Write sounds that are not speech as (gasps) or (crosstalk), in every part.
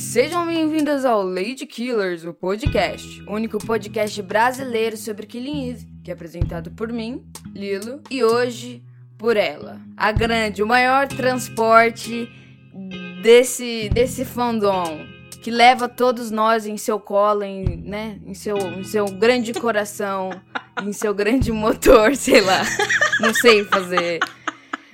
sejam bem-vindas ao Lady Killers, o podcast, o único podcast brasileiro sobre Killing Eve, que é apresentado por mim, Lilo, e hoje por ela, a grande, o maior transporte desse desse fandom que leva todos nós em seu colo, em, né, em seu, em seu grande coração, em seu grande motor, (laughs) sei lá. Não sei fazer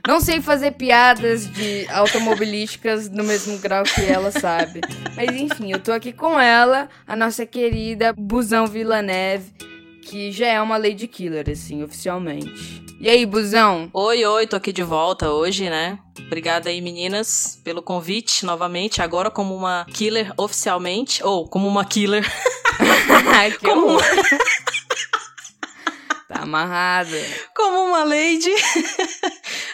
não sei fazer piadas de automobilísticas no mesmo grau que ela sabe. Mas enfim, eu tô aqui com ela, a nossa querida Busão Vila Neve, que já é uma Lady Killer, assim, oficialmente. E aí, Busão? Oi, oi, tô aqui de volta hoje, né? Obrigada aí, meninas, pelo convite novamente. Agora como uma killer oficialmente. Ou como uma killer. como uma... Tá amarrada. Como uma lady.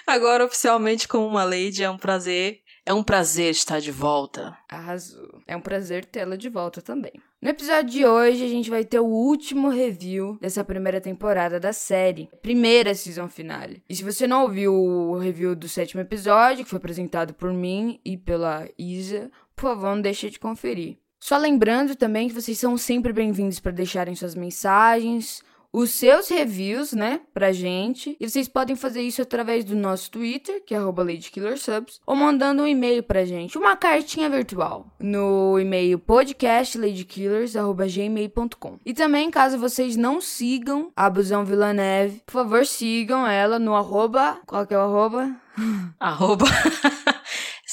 Agora, oficialmente, como uma lady, é um prazer. É um prazer estar de volta. Arrasou. É um prazer tê-la de volta também. No episódio de hoje, a gente vai ter o último review dessa primeira temporada da série. Primeira season finale. E se você não ouviu o review do sétimo episódio, que foi apresentado por mim e pela Isa, por favor, não deixe de conferir. Só lembrando também que vocês são sempre bem-vindos para deixarem suas mensagens, os seus reviews, né, pra gente. E vocês podem fazer isso através do nosso Twitter, que é LadyKillerSubs, ou mandando um e-mail pra gente, uma cartinha virtual, no e-mail podcastladykillers.gmail.com. E também, caso vocês não sigam a Busão Vila Neve, por favor, sigam ela no arroba... Qual que é o arroba? (laughs) arroba...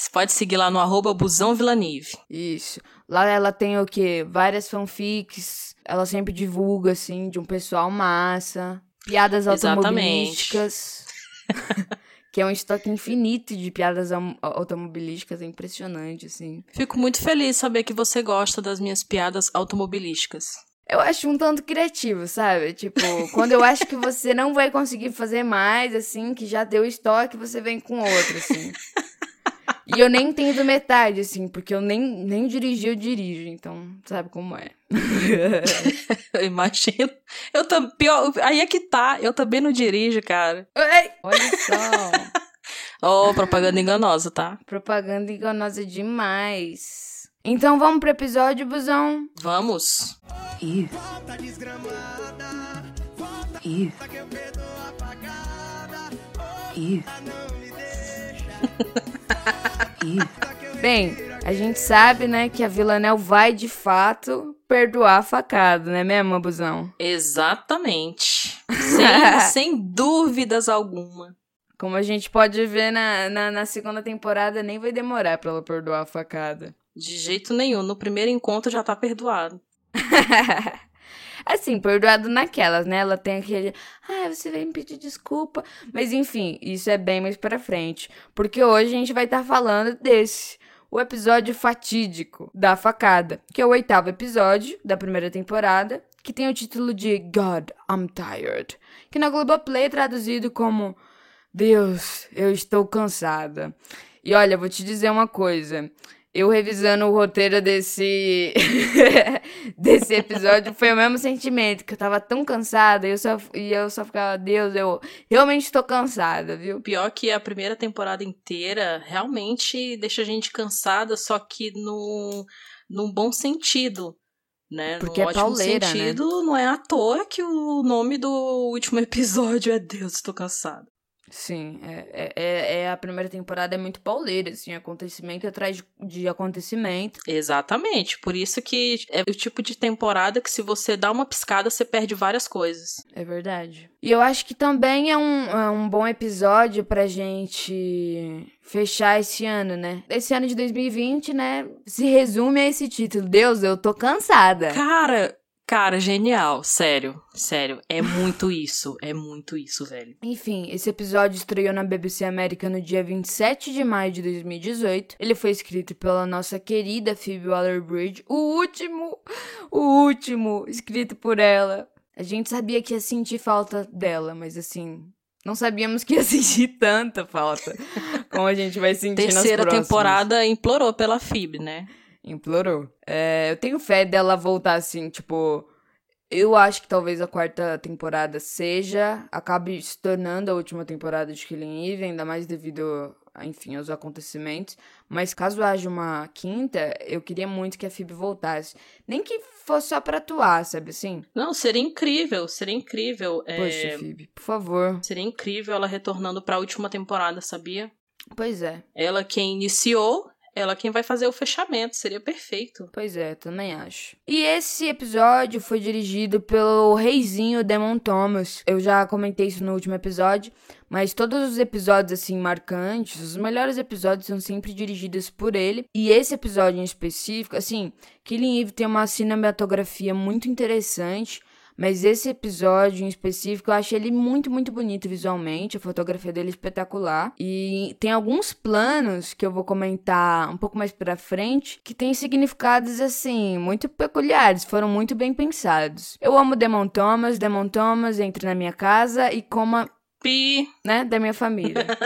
Você pode seguir lá no arroba Busão Vilanive. Isso. Lá ela tem o quê? Várias fanfics, ela sempre divulga, assim, de um pessoal massa. Piadas automobilísticas. (laughs) que é um estoque infinito de piadas automobilísticas, é impressionante, assim. Fico muito feliz saber que você gosta das minhas piadas automobilísticas. Eu acho um tanto criativo, sabe? Tipo, quando eu acho que você não vai conseguir fazer mais, assim, que já deu estoque, você vem com outro, assim. E eu nem entendo metade, assim, porque eu nem, nem dirigi, eu dirijo, então sabe como é. (laughs) eu imagino. Eu também. Pior, aí é que tá, eu também não dirijo, cara. Ei, olha só. (laughs) oh, propaganda enganosa, tá? Propaganda enganosa demais. Então vamos pro episódio, busão? Vamos. Ih. Ih. Ih. (laughs) (laughs) Bem, a gente sabe, né, que a Villanel vai de fato perdoar a facada, né mesmo, Abusão? Exatamente. Sem, (laughs) sem dúvidas alguma. Como a gente pode ver na, na, na, segunda temporada, nem vai demorar pra ela perdoar a facada. De jeito nenhum. No primeiro encontro já tá perdoado. (laughs) Assim, perdoado naquelas, né? Ela tem aquele, ah, você vai me pedir desculpa. Mas enfim, isso é bem mais pra frente. Porque hoje a gente vai estar tá falando desse. O episódio fatídico da facada, que é o oitavo episódio da primeira temporada, que tem o título de God, I'm Tired, que na Globoplay é traduzido como Deus, eu estou cansada. E olha, vou te dizer uma coisa eu revisando o roteiro desse (laughs) desse episódio foi o mesmo sentimento, que eu tava tão cansada e eu só, e eu só ficava, Deus, eu realmente tô cansada, viu? Pior que a primeira temporada inteira realmente deixa a gente cansada, só que no, num bom sentido. Né? Porque no é pauleira, né? sentido, né? não é à toa que o nome do último (laughs) episódio é Deus, tô cansada. Sim, é, é, é, a primeira temporada é muito pauleira, assim, acontecimento atrás de, de, acontecimento. Exatamente, por isso que é o tipo de temporada que se você dá uma piscada, você perde várias coisas. É verdade. E eu acho que também é um, é um bom episódio pra gente fechar esse ano, né? Esse ano de 2020, né, se resume a esse título, Deus, eu tô cansada. Cara, Cara, genial, sério, sério, é muito isso, é muito isso, velho. Enfim, esse episódio estreou na BBC América no dia 27 de maio de 2018. Ele foi escrito pela nossa querida Phoebe Waller-Bridge, o último, o último escrito por ela. A gente sabia que ia sentir falta dela, mas assim, não sabíamos que ia (laughs) sentir tanta falta como a gente vai sentir Terceira temporada implorou pela Phoebe, né? Implorou. É, eu tenho fé dela voltar assim, tipo. Eu acho que talvez a quarta temporada seja, acabe se tornando a última temporada de Killing Eve, ainda mais devido enfim, aos acontecimentos. Mas caso haja uma quinta, eu queria muito que a Phoebe voltasse. Nem que fosse só pra atuar, sabe assim? Não, seria incrível, seria incrível. Poxa, é... Phoebe, por favor. Seria incrível ela retornando pra última temporada, sabia? Pois é. Ela quem iniciou ela quem vai fazer o fechamento, seria perfeito. Pois é, também acho. E esse episódio foi dirigido pelo reizinho Demon Thomas. Eu já comentei isso no último episódio, mas todos os episódios assim marcantes, os melhores episódios são sempre dirigidos por ele. E esse episódio em específico, assim, Killing Eve tem uma cinematografia muito interessante. Mas esse episódio em específico, eu achei ele muito, muito bonito visualmente. A fotografia dele é espetacular. E tem alguns planos que eu vou comentar um pouco mais pra frente que tem significados, assim, muito peculiares. Foram muito bem pensados. Eu amo Demon Thomas. Demon Thomas entre na minha casa e coma. Pi. Né? Da minha família. (laughs)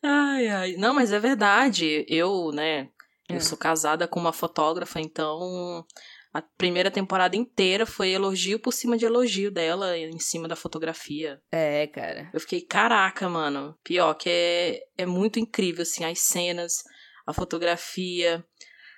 ai, ai. Não, mas é verdade. Eu, né, eu É. sou casada com uma fotógrafa, então a primeira temporada inteira foi elogio por cima de elogio dela em cima da fotografia. É, cara. Eu fiquei, caraca, mano. Pior que é, é muito incrível, assim, as cenas, a fotografia.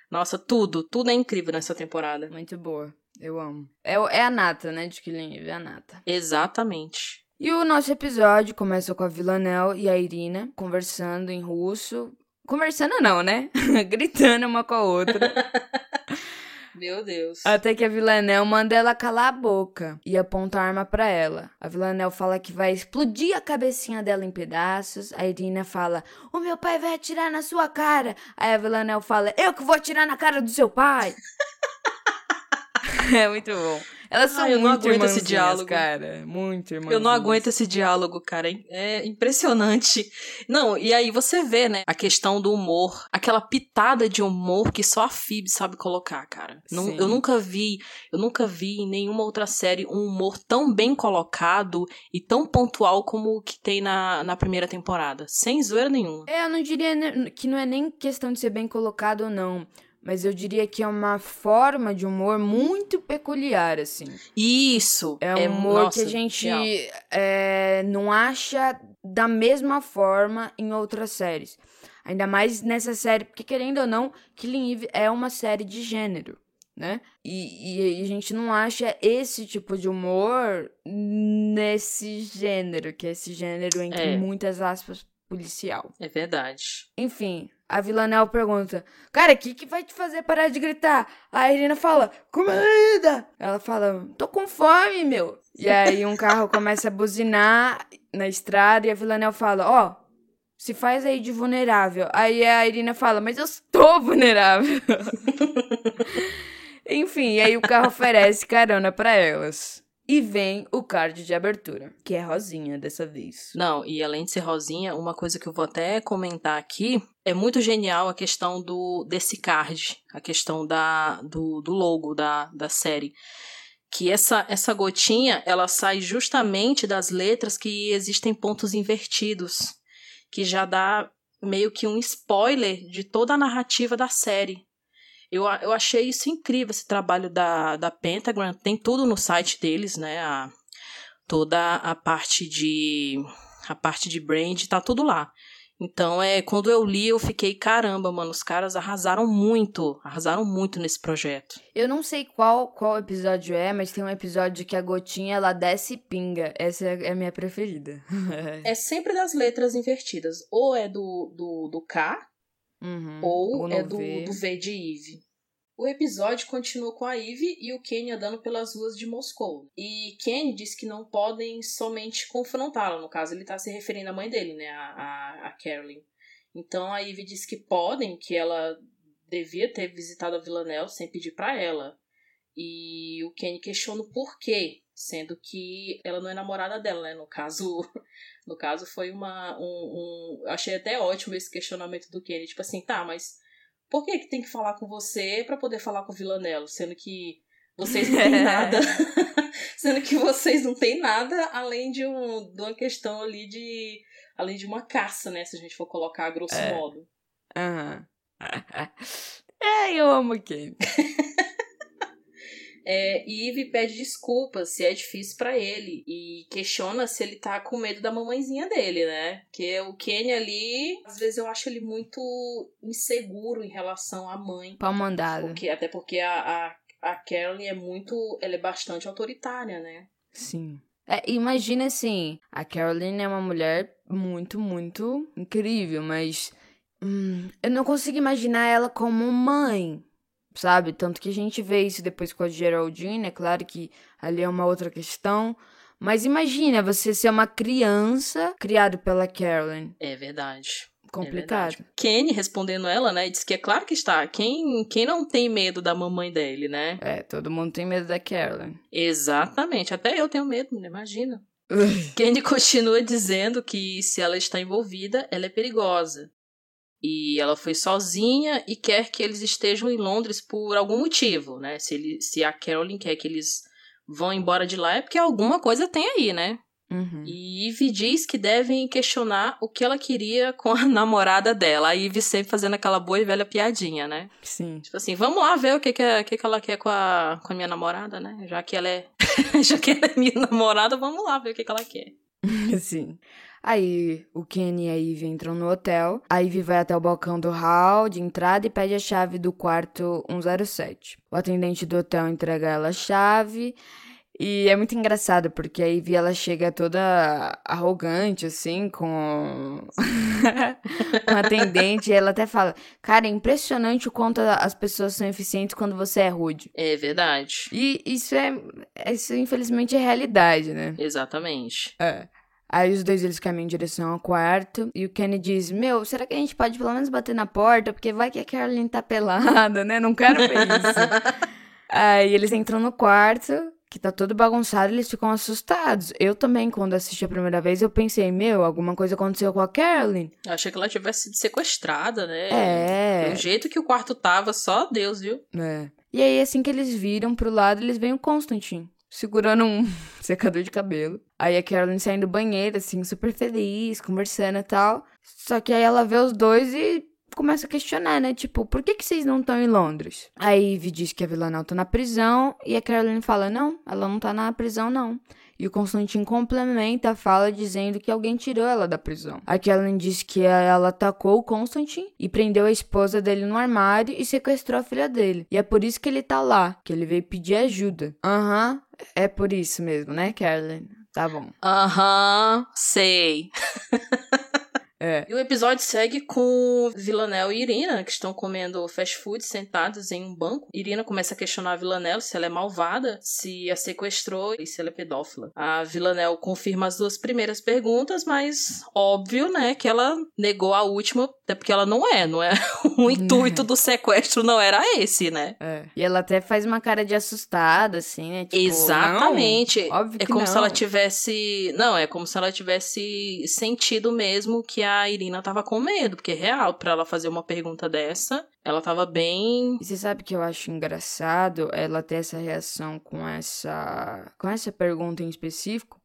Nossa, tudo, tudo é incrível nessa temporada. Muito boa. Eu amo. É, é a nata, né? De Killing Eve, é a nata. Exatamente. E o nosso episódio começa com a Villanelle e a Irina conversando em russo. Conversando não, né? (laughs) Gritando uma com a outra. (laughs) Meu Deus. Até que a Villanelle manda ela calar a boca e aponta a arma pra ela. A Villanelle fala que vai explodir a cabecinha dela em pedaços. A Irina fala: O meu pai vai atirar na sua cara. Aí a Villanelle fala: Eu que vou atirar na cara do seu pai. (laughs) é muito bom. Elas são Ai, eu não muito aguento esse diálogo. cara. Muito irmãs. Eu não aguento esse diálogo, cara. É impressionante. Não, e aí você vê, né, a questão do humor, aquela pitada de humor que só a Phoebe sabe colocar, cara. Não- eu nunca vi, eu nunca vi em nenhuma outra série um humor tão bem colocado e tão pontual como o que tem na, na primeira temporada. Sem zoeira nenhuma. É, eu não diria que não é nem questão de ser bem colocado ou não. Mas eu diria que é uma forma de humor muito peculiar, assim. Isso. É um humor nossa, que a gente é, não acha da mesma forma em outras séries. Ainda mais nessa série, porque querendo ou não, Killing Eve é uma série de gênero, né? E, e a gente não acha esse tipo de humor nesse gênero, que é esse gênero entre É. muitas aspas policial. É verdade. Enfim, a Villanelle pergunta: Cara, o que, que vai te fazer parar de gritar? A Irina fala: Comida! Ela fala: Tô com fome, meu. E aí um carro começa a buzinar na estrada e a Villanelle fala: Ó, se faz aí de vulnerável. Aí a Irina fala: Mas eu estou vulnerável. (laughs) Enfim, e aí o carro oferece carona pra elas. E vem o card de abertura, que é rosinha dessa vez. Não, e além de ser rosinha, uma coisa que eu vou até comentar aqui é muito genial a questão do desse card, a questão da, do, do logo da, da série. Que essa, essa gotinha, ela sai justamente das letras que existem pontos invertidos, que já dá meio que um spoiler de toda a narrativa da série. Eu, eu achei isso incrível, esse trabalho da, da Pentagram. Tem tudo no site deles, né? A, toda a parte de a parte de brand tá tudo lá. Então é quando eu li eu fiquei caramba, mano, os caras arrasaram muito, arrasaram muito nesse projeto. Eu não sei qual qual episódio é, mas tem um episódio que a gotinha ela desce e pinga. Essa é a minha preferida. (laughs) É sempre das letras invertidas, ou é do do, do K Uhum. ou é do, V. do V de Eve. O episódio continua com a Eve e o Kenny andando pelas ruas de Moscou. E Kenny diz que não podem somente confrontá-la. No caso, ele está se referindo à mãe dele, né? A, a, a Carolyn. Então a Eve diz que podem, que ela devia ter visitado a Villanelle sem pedir para ela. E o Kenny questiona o porquê, sendo que ela não é namorada dela, né? No caso, no caso foi uma um, um achei até ótimo esse questionamento do Kenny, tipo assim, tá, mas por que que tem que falar com você pra poder falar com o Villanello, sendo que vocês não têm (laughs) nada, (laughs) sendo que vocês não têm nada além de, um, de uma questão ali de além de uma caça, né, se a gente for colocar a grosso É. modo. Aham. (laughs) É, eu amo quem. É, Eve pede desculpas se é difícil para ele e questiona se ele tá com medo da mamãezinha dele, né? Porque o Kenny ali, às vezes eu acho ele muito inseguro em relação à mãe. Pau mandado. Porque, até porque a, a, a Carolyn é muito. Ela é bastante autoritária, né? Sim. É, imagina assim, a Caroline é uma mulher muito, muito incrível, mas hum, eu não consigo imaginar ela como mãe, sabe? Tanto que a gente vê isso depois com a Geraldine, é claro que ali é uma outra questão. Mas imagina você ser uma criança criado pela Caroline. É verdade. Complicado. É Kenny respondendo ela, né? Diz que é claro que está. Quem, quem não tem medo da mamãe dele, né? É, todo mundo tem medo da Caroline. Exatamente. Até eu tenho medo? Imagina. (laughs) Kenny continua dizendo que se ela está envolvida, ela é perigosa. E ela foi sozinha e quer que eles estejam em Londres por algum motivo, né? Se, ele, se a Caroline quer que eles vão embora de lá, é porque alguma coisa tem aí, né? Uhum. E Ivy diz que devem questionar o que ela queria (laughs) com a namorada dela. A Ivy sempre fazendo aquela boa e velha piadinha, né? Sim. Tipo assim, vamos lá ver o que, que, é, que, que ela quer com a, com a minha namorada, né? Já que ela é. (laughs) já que ela é minha namorada, vamos lá ver o que, que ela quer. (laughs) Sim. Aí o Kenny e a Ivy entram no hotel. A Ivy vai até o balcão do hall de entrada e pede a chave do quarto 107. O atendente do hotel entrega ela a chave. E é muito engraçado, porque a Ivy ela chega toda arrogante, assim, com, a (laughs) atendente, e ela até fala: Cara, é impressionante o quanto as pessoas são eficientes quando você é rude. É verdade. E isso é. Isso, infelizmente, é realidade, né? Exatamente. É. Aí os dois eles caminham em direção ao quarto e o Kenny diz: Meu, será que a gente pode pelo menos bater na porta? Porque vai que a Caroline tá pelada, né? Não quero ver isso. (laughs) Aí eles entram no quarto que tá todo bagunçado, eles ficam assustados. Eu também, quando assisti a primeira vez, eu pensei, meu, alguma coisa aconteceu com a Carolyn. Eu achei que ela tivesse sido sequestrada, né? É. Do jeito que o quarto tava, só Deus, viu? É. E aí, assim que eles viram pro lado, eles veem o Constantine. Segurando um (laughs) secador de cabelo. Aí a Carolyn saindo do banheiro, assim, super feliz, conversando e tal. Só que aí ela vê os dois e começa a questionar, né? Tipo, por que, que vocês não estão em Londres? A Ivy diz que a Villanelle tá na prisão e a Caroline fala, não, ela não tá na prisão, não. E o Constantine complementa a fala dizendo que alguém tirou ela da prisão. A Caroline diz que ela atacou o Constantine e prendeu a esposa dele no armário e sequestrou a filha dele. E é por isso que ele tá lá, que ele veio pedir ajuda. Aham, uhum, é por isso mesmo, né, Caroline? Tá bom. Aham, uhum, sei. É. E o episódio segue com Villanelle e Irina, que estão comendo fast food sentadas em um banco. Irina começa a questionar a Villanelle se ela é malvada, se a sequestrou e se ela é pedófila. A Villanelle confirma as duas primeiras perguntas, mas óbvio, né, que ela negou a última, até porque ela não é, não é? (laughs) (laughs) O intuito do sequestro não era esse, né? É. E ela até faz uma cara de assustada, assim, né? Tipo, Exatamente. Não, óbvio é que como não. se ela tivesse. Não, é como se ela tivesse sentido mesmo que a Irina tava com medo, porque é real, para ela fazer uma pergunta dessa, ela tava bem. E você sabe que eu acho engraçado ela ter essa reação com essa com essa pergunta em específico?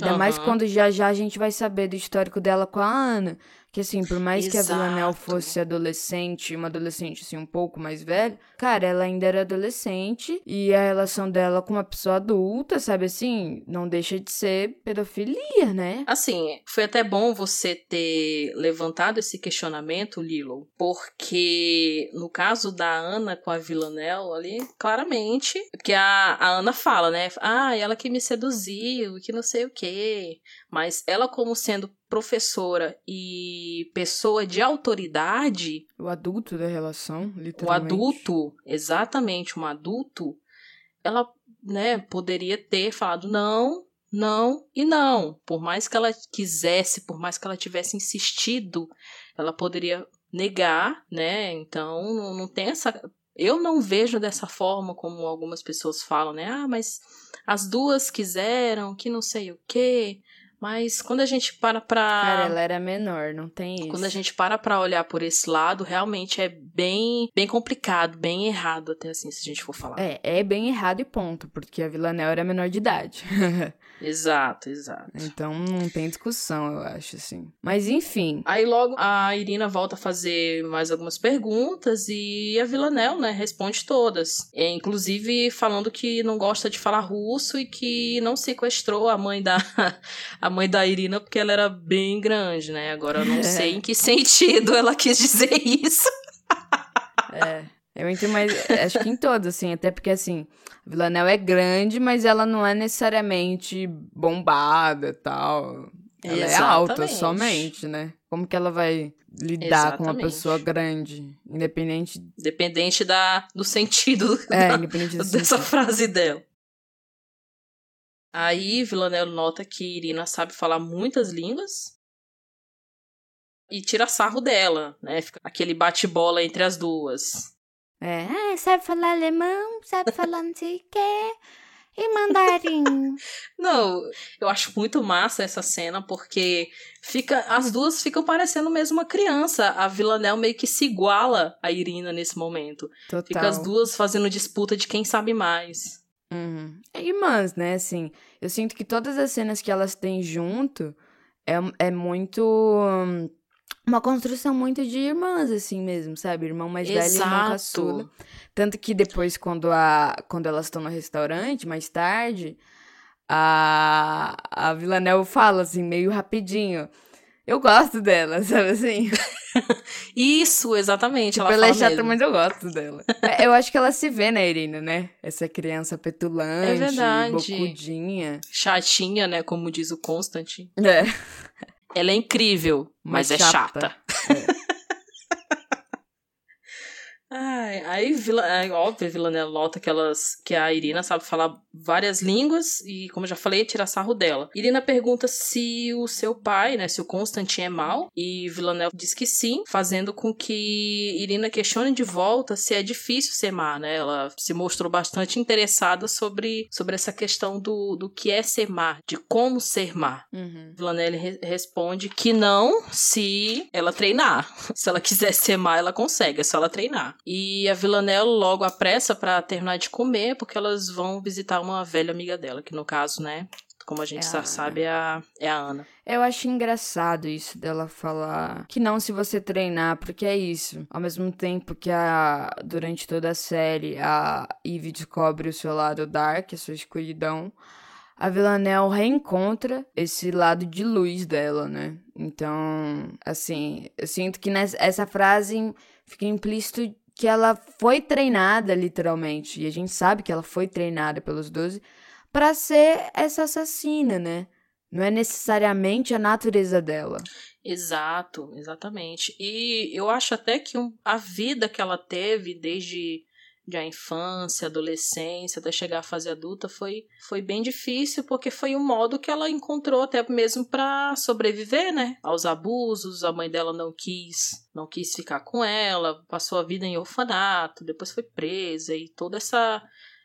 Ainda uhum. mais quando já já a gente vai saber do histórico dela com a Ana. Que assim, por mais Exato. que a Villanelle fosse adolescente, uma adolescente assim um pouco mais velha, cara, ela ainda era adolescente e a relação dela com uma pessoa adulta, sabe assim, não deixa de ser pedofilia, né? Assim, foi até bom você ter levantado esse questionamento, Lilo, porque no caso da Ana com a Villanelle ali, claramente, porque a, a Ana fala, né? Ah, ela que me seduziu, que não sei o quê. Mas ela como sendo professora e pessoa de autoridade. O adulto da relação, literalmente. O adulto, exatamente, um adulto, ela, né, poderia ter falado não, não e não. Por mais que ela quisesse, por mais que ela tivesse insistido, ela poderia negar, né? Então, não, não tem essa. Eu não vejo dessa forma como algumas pessoas falam, né? Ah, mas as duas quiseram, que não sei o quê. Mas quando a gente para pra. Cara, ela era menor, não tem isso. Quando a gente para pra olhar por esse lado, realmente é bem, bem complicado, bem errado, até assim, se a gente for falar. É, é bem errado e ponto, porque a Villanel era menor de idade. (laughs) exato, exato. Então não tem discussão, eu acho, assim. Mas enfim. Aí logo a Irina volta a fazer mais algumas perguntas e a Villanel, né, responde todas. É, inclusive falando que não gosta de falar russo e que não sequestrou a mãe da (laughs) a mãe da Irina porque ela era bem grande, né? Agora eu não sei em que sentido (laughs) ela quis dizer isso. é. Eu entendo, mas acho que em todos, assim, até porque assim, a Villanel é grande, mas ela não é necessariamente bombada e tal. Ela Exatamente. é alta somente, né? Como que ela vai lidar Exatamente. com uma pessoa grande, independente... Independente da, do sentido é, (laughs) da, independente do dessa sentido. frase dela. Aí Villanel nota que Irina sabe falar muitas línguas e tira sarro dela, né? Fica aquele bate-bola entre as duas. É, ah, sabe falar alemão, sabe falar não sei o quê. E mandarim. (laughs) não, eu acho muito massa essa cena porque fica as duas ficam parecendo mesmo uma criança. A Villanel meio que se iguala a Irina nesse momento. Total. Fica as duas fazendo disputa de quem sabe mais. Uhum. É irmãs, né? Assim, eu sinto que todas as cenas que elas têm junto é, é muito. Hum, uma construção muito de irmãs, assim mesmo, sabe? Irmão mais Exato. velho e irmão caçula. Tanto que depois, quando, a, quando elas estão no restaurante, mais tarde, a, a Villanelle fala, assim, meio rapidinho. Eu gosto dela, sabe assim? (laughs) Isso, exatamente. Tipo, ela, ela é chata, mesmo. mas eu gosto dela. (laughs) É, eu acho que ela se vê na Irina, né? Essa criança petulante, é verdade. bocudinha. Chatinha, né? Como diz o Constantine. É. Ela é incrível, mas, mas é chata. chata. É. Ai, aí, Vila, é óbvio, a Villanelle nota que, elas, que a Irina sabe falar várias línguas e, como eu já falei, tira sarro dela. Irina pergunta se o seu pai, né, se o Constantin é mal, e Villanelle diz que sim, fazendo com que Irina questione de volta se é difícil ser má, né? Ela se mostrou bastante interessada sobre, sobre essa questão do, do que é ser má, de como ser má. Uhum. Villanelle re responde que não se ela treinar. (laughs) Se ela quiser ser má, ela consegue, é só ela treinar. E a Villanelle logo apressa para terminar de comer, porque elas vão visitar uma velha amiga dela, que no caso, né, como a gente é já a sabe, é a, é a Ana. Eu acho engraçado isso dela falar que não se você treinar, porque é isso. Ao mesmo tempo que a durante toda a série a Eve descobre o seu lado dark, a sua escuridão, a Villanelle reencontra esse lado de luz dela, né? Então, assim, eu sinto que nessa essa frase fica implícito que ela foi treinada, literalmente, e a gente sabe que ela foi treinada pelos Doze para ser essa assassina, né? Não é necessariamente a natureza dela. Exato, exatamente. E eu acho até que a vida que ela teve desde de a infância, adolescência, até chegar à fase adulta, foi, foi bem difícil, porque foi um modo que ela encontrou até mesmo para sobreviver, né? Aos abusos, a mãe dela não quis, não quis ficar com ela, passou a vida em orfanato, depois foi presa e toda essa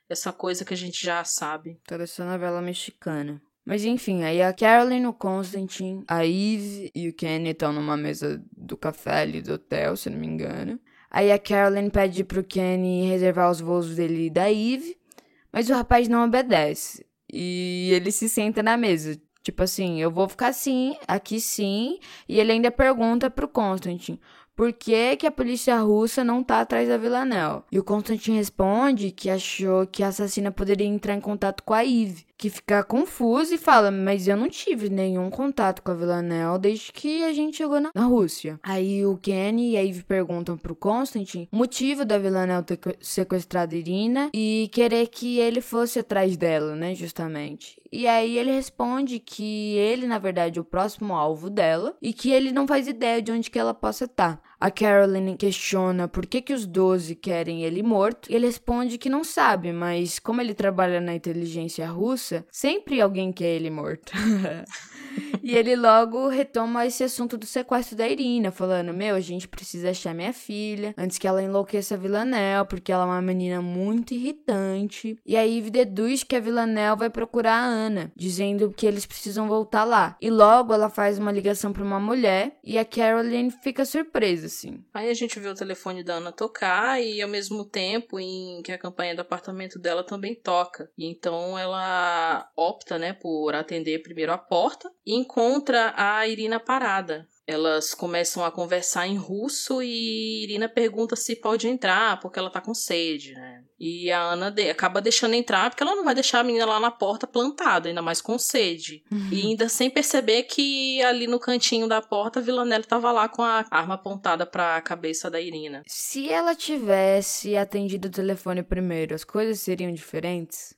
essa coisa que a gente já sabe. Toda essa novela mexicana. Mas enfim, aí a Carolyn, o Constantine, a Eve e o Kenny estão numa mesa do café ali do hotel, se não me engano. Aí a Carolyn pede pro Kenny reservar os voos dele e da Eve, mas o rapaz não obedece. E ele se senta na mesa. Tipo assim, eu vou ficar assim, aqui sim. E ele ainda pergunta pro Constantine por que, que a polícia russa não tá atrás da Villanelle. E o Constantine responde que achou que a assassina poderia entrar em contato com a Eve que fica confuso e fala: Mas eu não tive nenhum contato com a Villanelle desde que a gente chegou na, na Rússia. Aí o Kenny e a Eve perguntam pro Constantine o motivo da Villanelle ter sequestrado Irina e querer que ele fosse atrás dela, né? Justamente. E aí ele responde que ele, na verdade, é o próximo alvo dela e que ele não faz ideia de onde que ela possa estar. Tá. A Carolyn questiona por que, que os Doze querem ele morto, e ele responde que não sabe, mas como ele trabalha na inteligência russa, sempre alguém quer ele morto. (laughs) e ele logo retoma esse assunto do sequestro da Irina, falando: Meu, a gente precisa achar minha filha antes que ela enlouqueça a Villanelle, porque ela é uma menina muito irritante. E aí Eve deduz que a Villanelle vai procurar a Ana, dizendo que eles precisam voltar lá. E logo ela faz uma ligação para uma mulher e a Caroline fica surpresa, assim. Aí a gente vê o telefone da Ana tocar e ao mesmo tempo em que a campanha do apartamento dela também toca. E então ela opta, né, por atender primeiro a porta e encontra a Irina parada. Elas começam a conversar em russo e Irina pergunta se pode entrar porque ela tá com sede, né? E a Ana de acaba deixando entrar porque ela não vai deixar a menina lá na porta plantada, ainda mais com sede. Uhum. E ainda sem perceber que ali no cantinho da porta a Villanelle tava lá com a arma apontada para a cabeça da Irina. Se ela tivesse atendido o telefone primeiro, as coisas seriam diferentes?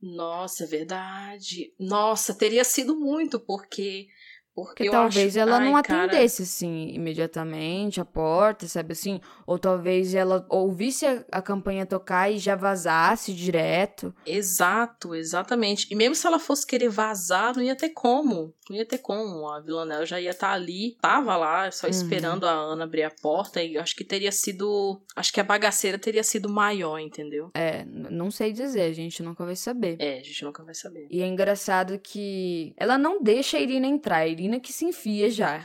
Nossa, é verdade. Nossa, teria sido muito, porque porque talvez acho... ela Ai, não atendesse, cara... assim, imediatamente a porta, sabe assim? Ou talvez ela ouvisse a, a, campanha tocar e já vazasse direto. Exato, exatamente. E mesmo se ela fosse querer vazar, não ia ter como. Não ia ter como. A Villanelle já ia estar tá ali, tava lá, só uhum. esperando a Ana abrir a porta. E acho que teria sido. Acho que a bagaceira teria sido maior, entendeu? É, não sei dizer, a gente nunca vai saber. É, a gente nunca vai saber. E é engraçado que ela não deixa a Irina entrar. A Irina que se enfia já.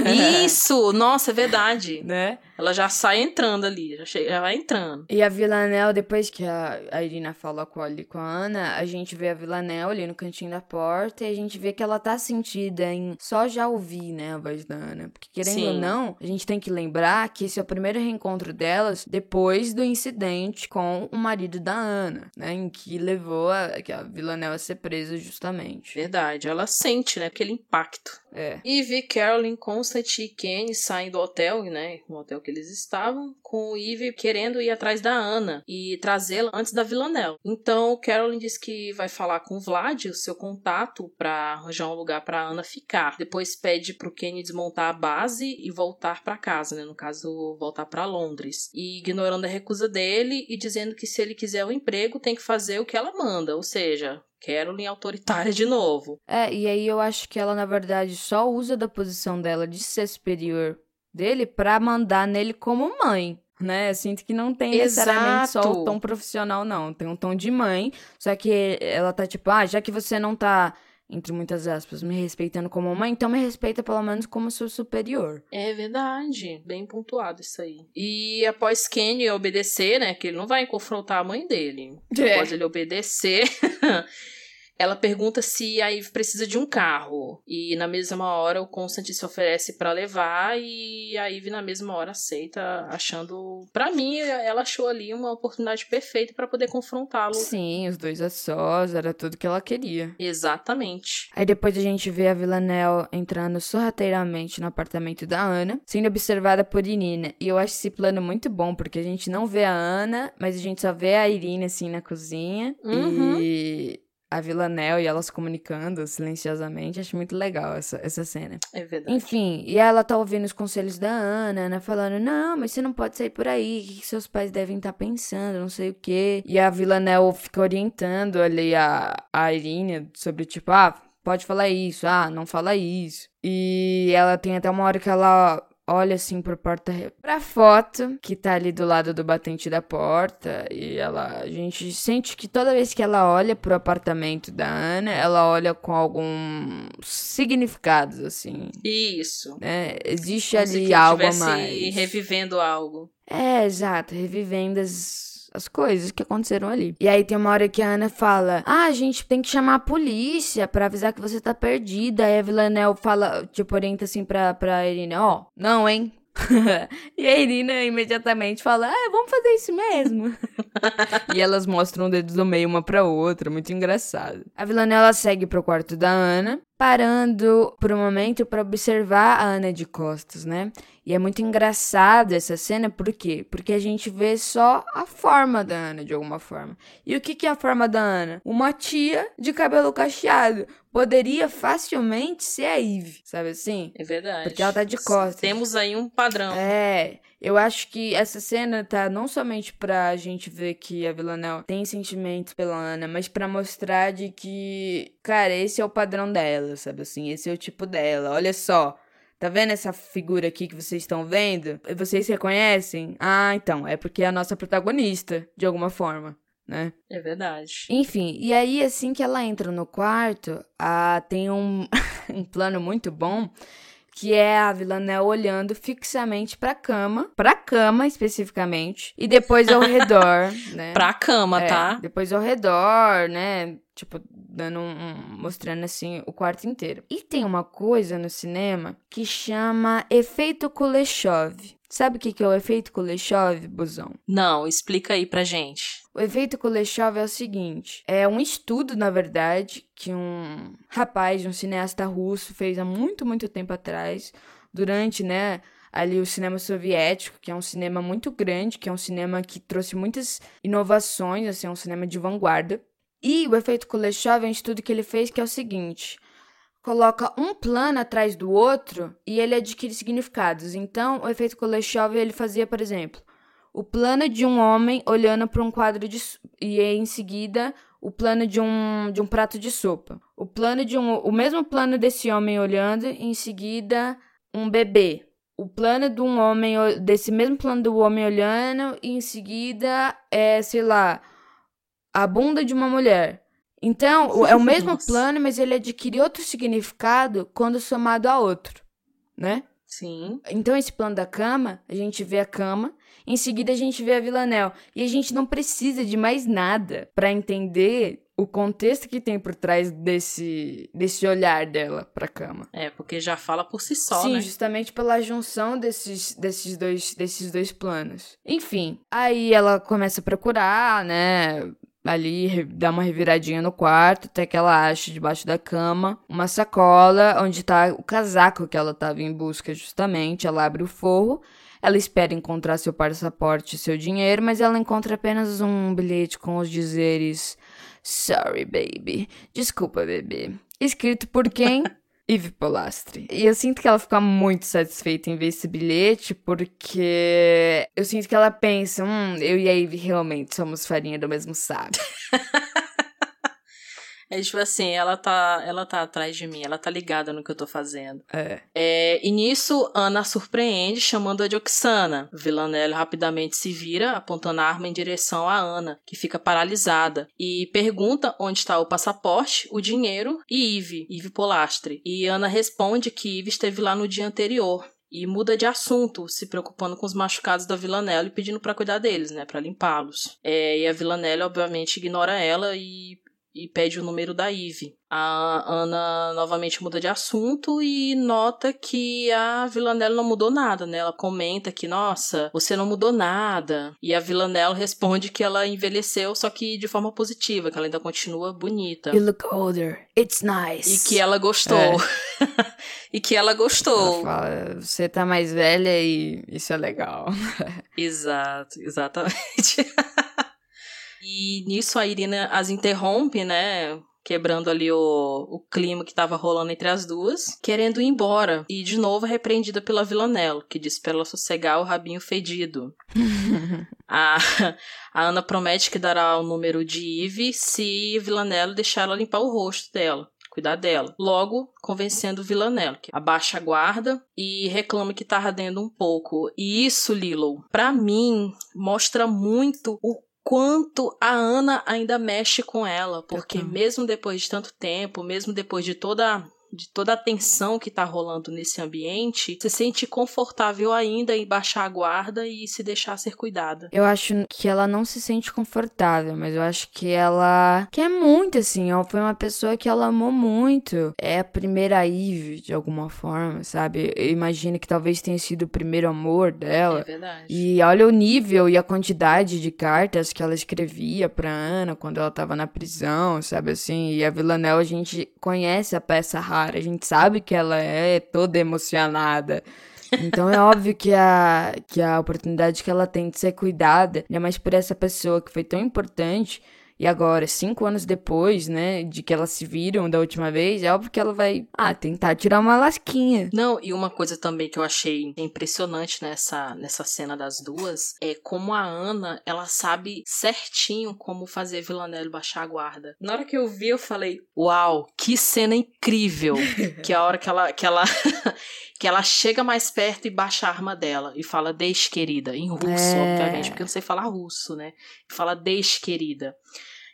(laughs) Isso! Nossa, é verdade. né? Ela já sai entrando ali, já, chega, já vai entrando. E a Villanelle, depois que a, a Irina fala com, ali, com a Ana, a gente vê a Villanelle ali no cantinho da porta e a gente vê que ela tá em só já ouvir, né, a voz da Ana. Porque querendo Sim. ou não, a gente tem que lembrar que esse é o primeiro reencontro delas depois do incidente com o marido da Ana, né, em que levou a, a Villanelle a ser presa justamente. Verdade, ela sente, né, aquele impacto. É. Eve, Carolyn, Constant e Kenny saem do hotel, né? No hotel que eles estavam, com o Eve querendo ir atrás da Ana e trazê-la antes da Villanelle. Então, Carolyn diz que vai falar com o Vlad, o seu contato, para arranjar um lugar para Ana ficar. Depois pede pro Kenny desmontar a base e voltar para casa, né? No caso, voltar para Londres. E ignorando a recusa dele e dizendo que se ele quiser o emprego, tem que fazer o que ela manda, ou seja, Carolyn autoritária de novo. É, e aí eu acho que ela, na verdade, só usa da posição dela de ser superior dele para mandar nele como mãe. Né? Eu sinto que não tem Exato. necessariamente só o tom profissional, não. Tem um tom de mãe. Só que ela tá tipo, ah, já que você não tá entre muitas aspas, me respeitando como mãe, então me respeita pelo menos como seu superior. É verdade, bem pontuado isso aí. E após Kenny obedecer, né, que ele não vai confrontar a mãe dele, é. após ele obedecer, (laughs) Ela pergunta se a Eve precisa de um carro. E na mesma hora o Constant se oferece para levar e a Eve na mesma hora aceita, achando, para mim, ela achou ali uma oportunidade perfeita para poder confrontá-lo. Sim, os dois a sós, era tudo que ela queria. Exatamente. Aí depois a gente vê a Villanelle entrando sorrateiramente no apartamento da Ana, sendo observada por Irina. E eu acho esse plano muito bom, porque a gente não vê a Ana, mas a gente só vê a Irina assim na cozinha. Uhum. E a Villanelle e elas comunicando silenciosamente. Acho muito legal essa, essa cena. É verdade. Enfim, e ela tá ouvindo os conselhos da Ana, né? Falando, não, mas você não pode sair por aí. O que seus pais devem estar tá pensando? Não sei o quê. E a Villanelle fica orientando ali a, a Irina sobre, tipo, ah, pode falar isso. Ah, não fala isso. E ela tem até uma hora que ela olha assim pro porta pra foto que tá ali do lado do batente da porta e ela a gente sente que toda vez que ela olha pro apartamento da Ana, ela olha com alguns significados assim. Isso. Né? Existe Como ali algo a mais. revivendo algo. É, exato, revivendo as as coisas que aconteceram ali. E aí tem uma hora que a Ana fala: Ah, a gente tem que chamar a polícia para avisar que você tá perdida. Aí a Villanelle fala, tipo, orienta assim pra, pra Irina: Ó, oh, não, hein? (laughs) e a Irina imediatamente fala: Ah, vamos fazer isso mesmo. (laughs) e elas mostram o dedo do meio uma pra outra, muito engraçado. A Villanelle segue pro quarto da Ana, parando por um momento para observar a Ana de costas, né? E é muito engraçado essa cena, por quê? Porque a gente vê só a forma da Ana, de alguma forma. E o que, que é a forma da Ana? Uma tia de cabelo cacheado. Poderia facilmente ser a Eve, sabe assim? É verdade. Porque ela tá de costas. Temos aí um padrão. É. Eu acho que essa cena tá não somente pra gente ver que a Villanelle tem sentimento pela Ana, mas para mostrar de que, cara, esse é o padrão dela, sabe assim? Esse é o tipo dela. Olha só. Tá vendo essa figura aqui que vocês estão vendo? Vocês reconhecem? Ah, então, é porque é a nossa protagonista, de alguma forma né? É verdade. Enfim, e aí assim que ela entra no quarto, ah, tem um, (laughs) um plano muito bom que é a Villanelle olhando fixamente pra cama, pra cama especificamente, e depois ao (laughs) redor, né? Pra cama, é, tá? Depois ao redor, né? Tipo, dando um, um, mostrando assim o quarto inteiro. E tem uma coisa no cinema que chama efeito Kuleshov. Sabe o que é o efeito Kuleshov, busão? Não, explica aí pra gente. O efeito Kuleshov é o seguinte: é um estudo, na verdade, que um rapaz, um cineasta russo, fez há muito, muito tempo atrás, durante, né, ali o cinema soviético, que é um cinema muito grande, que é um cinema que trouxe muitas inovações, assim, é um cinema de vanguarda. E o efeito Kuleshov é um estudo que ele fez que é o seguinte: coloca um plano atrás do outro e ele adquire significados. Então, o efeito Kuleshov ele fazia, por exemplo, o plano de um homem olhando para um quadro de e em seguida o plano de um, de um prato de sopa. O plano de um o mesmo plano desse homem olhando em seguida um bebê. O plano de um homem desse mesmo plano do homem olhando e em seguida é, sei lá, a bunda de uma mulher. Então, é o (laughs) mesmo Nossa. plano, mas ele adquire outro significado quando somado a outro, né? Sim. Então, esse plano da cama, a gente vê a cama, em seguida, a gente vê a Villanelle. E a gente não precisa de mais nada para entender o contexto que tem por trás desse, desse olhar dela pra cama. É, porque já fala por si só, Sim, né? justamente pela junção desses, desses, dois, desses dois planos. Enfim, aí ela começa a procurar, né? Ali dá uma reviradinha no quarto, até que ela acha debaixo da cama uma sacola onde tá o casaco que ela tava em busca justamente. Ela abre o forro ela espera encontrar seu passaporte e seu dinheiro, mas ela encontra apenas um bilhete com os dizeres Sorry, baby. Desculpa, bebê. Escrito por quem? (laughs) Eve Polastri. E eu sinto que ela fica muito satisfeita em ver esse bilhete, porque eu sinto que ela pensa, hum, eu e a Eve realmente somos farinha do mesmo saco. (laughs) É tipo assim, ela tá, ela tá atrás de mim, ela tá ligada no que eu tô fazendo. É. é e nisso, Ana surpreende, chamando-a de Oxana. Villanelle rapidamente se vira, apontando a arma em direção a Ana, que fica paralisada, e pergunta onde está o passaporte, o dinheiro e Eve, Eve Polastre. E Ana responde que Eve esteve lá no dia anterior, e muda de assunto, se preocupando com os machucados da Villanelle e pedindo para cuidar deles, né, para limpá-los. É, e a Villanelle obviamente ignora ela e e pede o número da Eve. A Ana novamente muda de assunto e nota que a Villanelle não mudou nada, né? Ela comenta que, nossa, você não mudou nada. E a Villanelle (laughs) responde que ela envelheceu, só que de forma positiva, que ela ainda continua bonita. You look older. It's nice. E que ela gostou. É. (laughs) e que ela gostou. Ela fala, você tá mais velha e isso é legal. (laughs) Exato, exatamente. E nisso a Irina as interrompe, né? Quebrando ali o, o clima que estava rolando entre as duas, querendo ir embora. E de novo repreendida pela Villanelle, que diz pra ela sossegar o rabinho fedido. (laughs) a, a Ana promete que dará o número de Eve se Villanelle deixar ela limpar o rosto dela cuidar dela. Logo, convencendo Villanelle, que abaixa a guarda e reclama que tá ardendo um pouco. E isso, Lilo, para mim, mostra muito o quanto a Ana ainda mexe com ela, porque mesmo depois de tanto tempo, mesmo depois de toda de toda a tensão que tá rolando nesse ambiente, se sente confortável ainda em baixar a guarda e se deixar ser cuidada. Eu acho que ela não se sente confortável, mas eu acho que ela quer muito, assim. Ela foi uma pessoa que ela amou muito. É a primeira Eve, de alguma forma, sabe? Eu imagino que talvez tenha sido o primeiro amor dela. É verdade. E olha o nível e a quantidade de cartas que ela escrevia pra Ana quando ela tava na prisão, sabe assim? E a Villanelle, a gente conhece a peça a gente sabe que ela é toda emocionada. Então é óbvio que a, que a oportunidade que ela tem de ser cuidada, ainda mais por essa pessoa que foi tão importante, E agora, cinco anos depois, né, de que elas se viram da última vez, é óbvio que ela vai, ah, tentar tirar uma lasquinha. Não, e uma coisa também que eu achei impressionante nessa, nessa cena das duas é como a Ana, ela sabe certinho como fazer Villanelle baixar a guarda. Na hora que eu vi, eu falei, uau, que cena incrível! (laughs) que é a hora que ela, que ela (laughs) que ela chega mais perto e baixa a arma dela e fala deixe querida, em russo, é... obviamente, porque eu não sei falar russo, né? Fala deixe querida.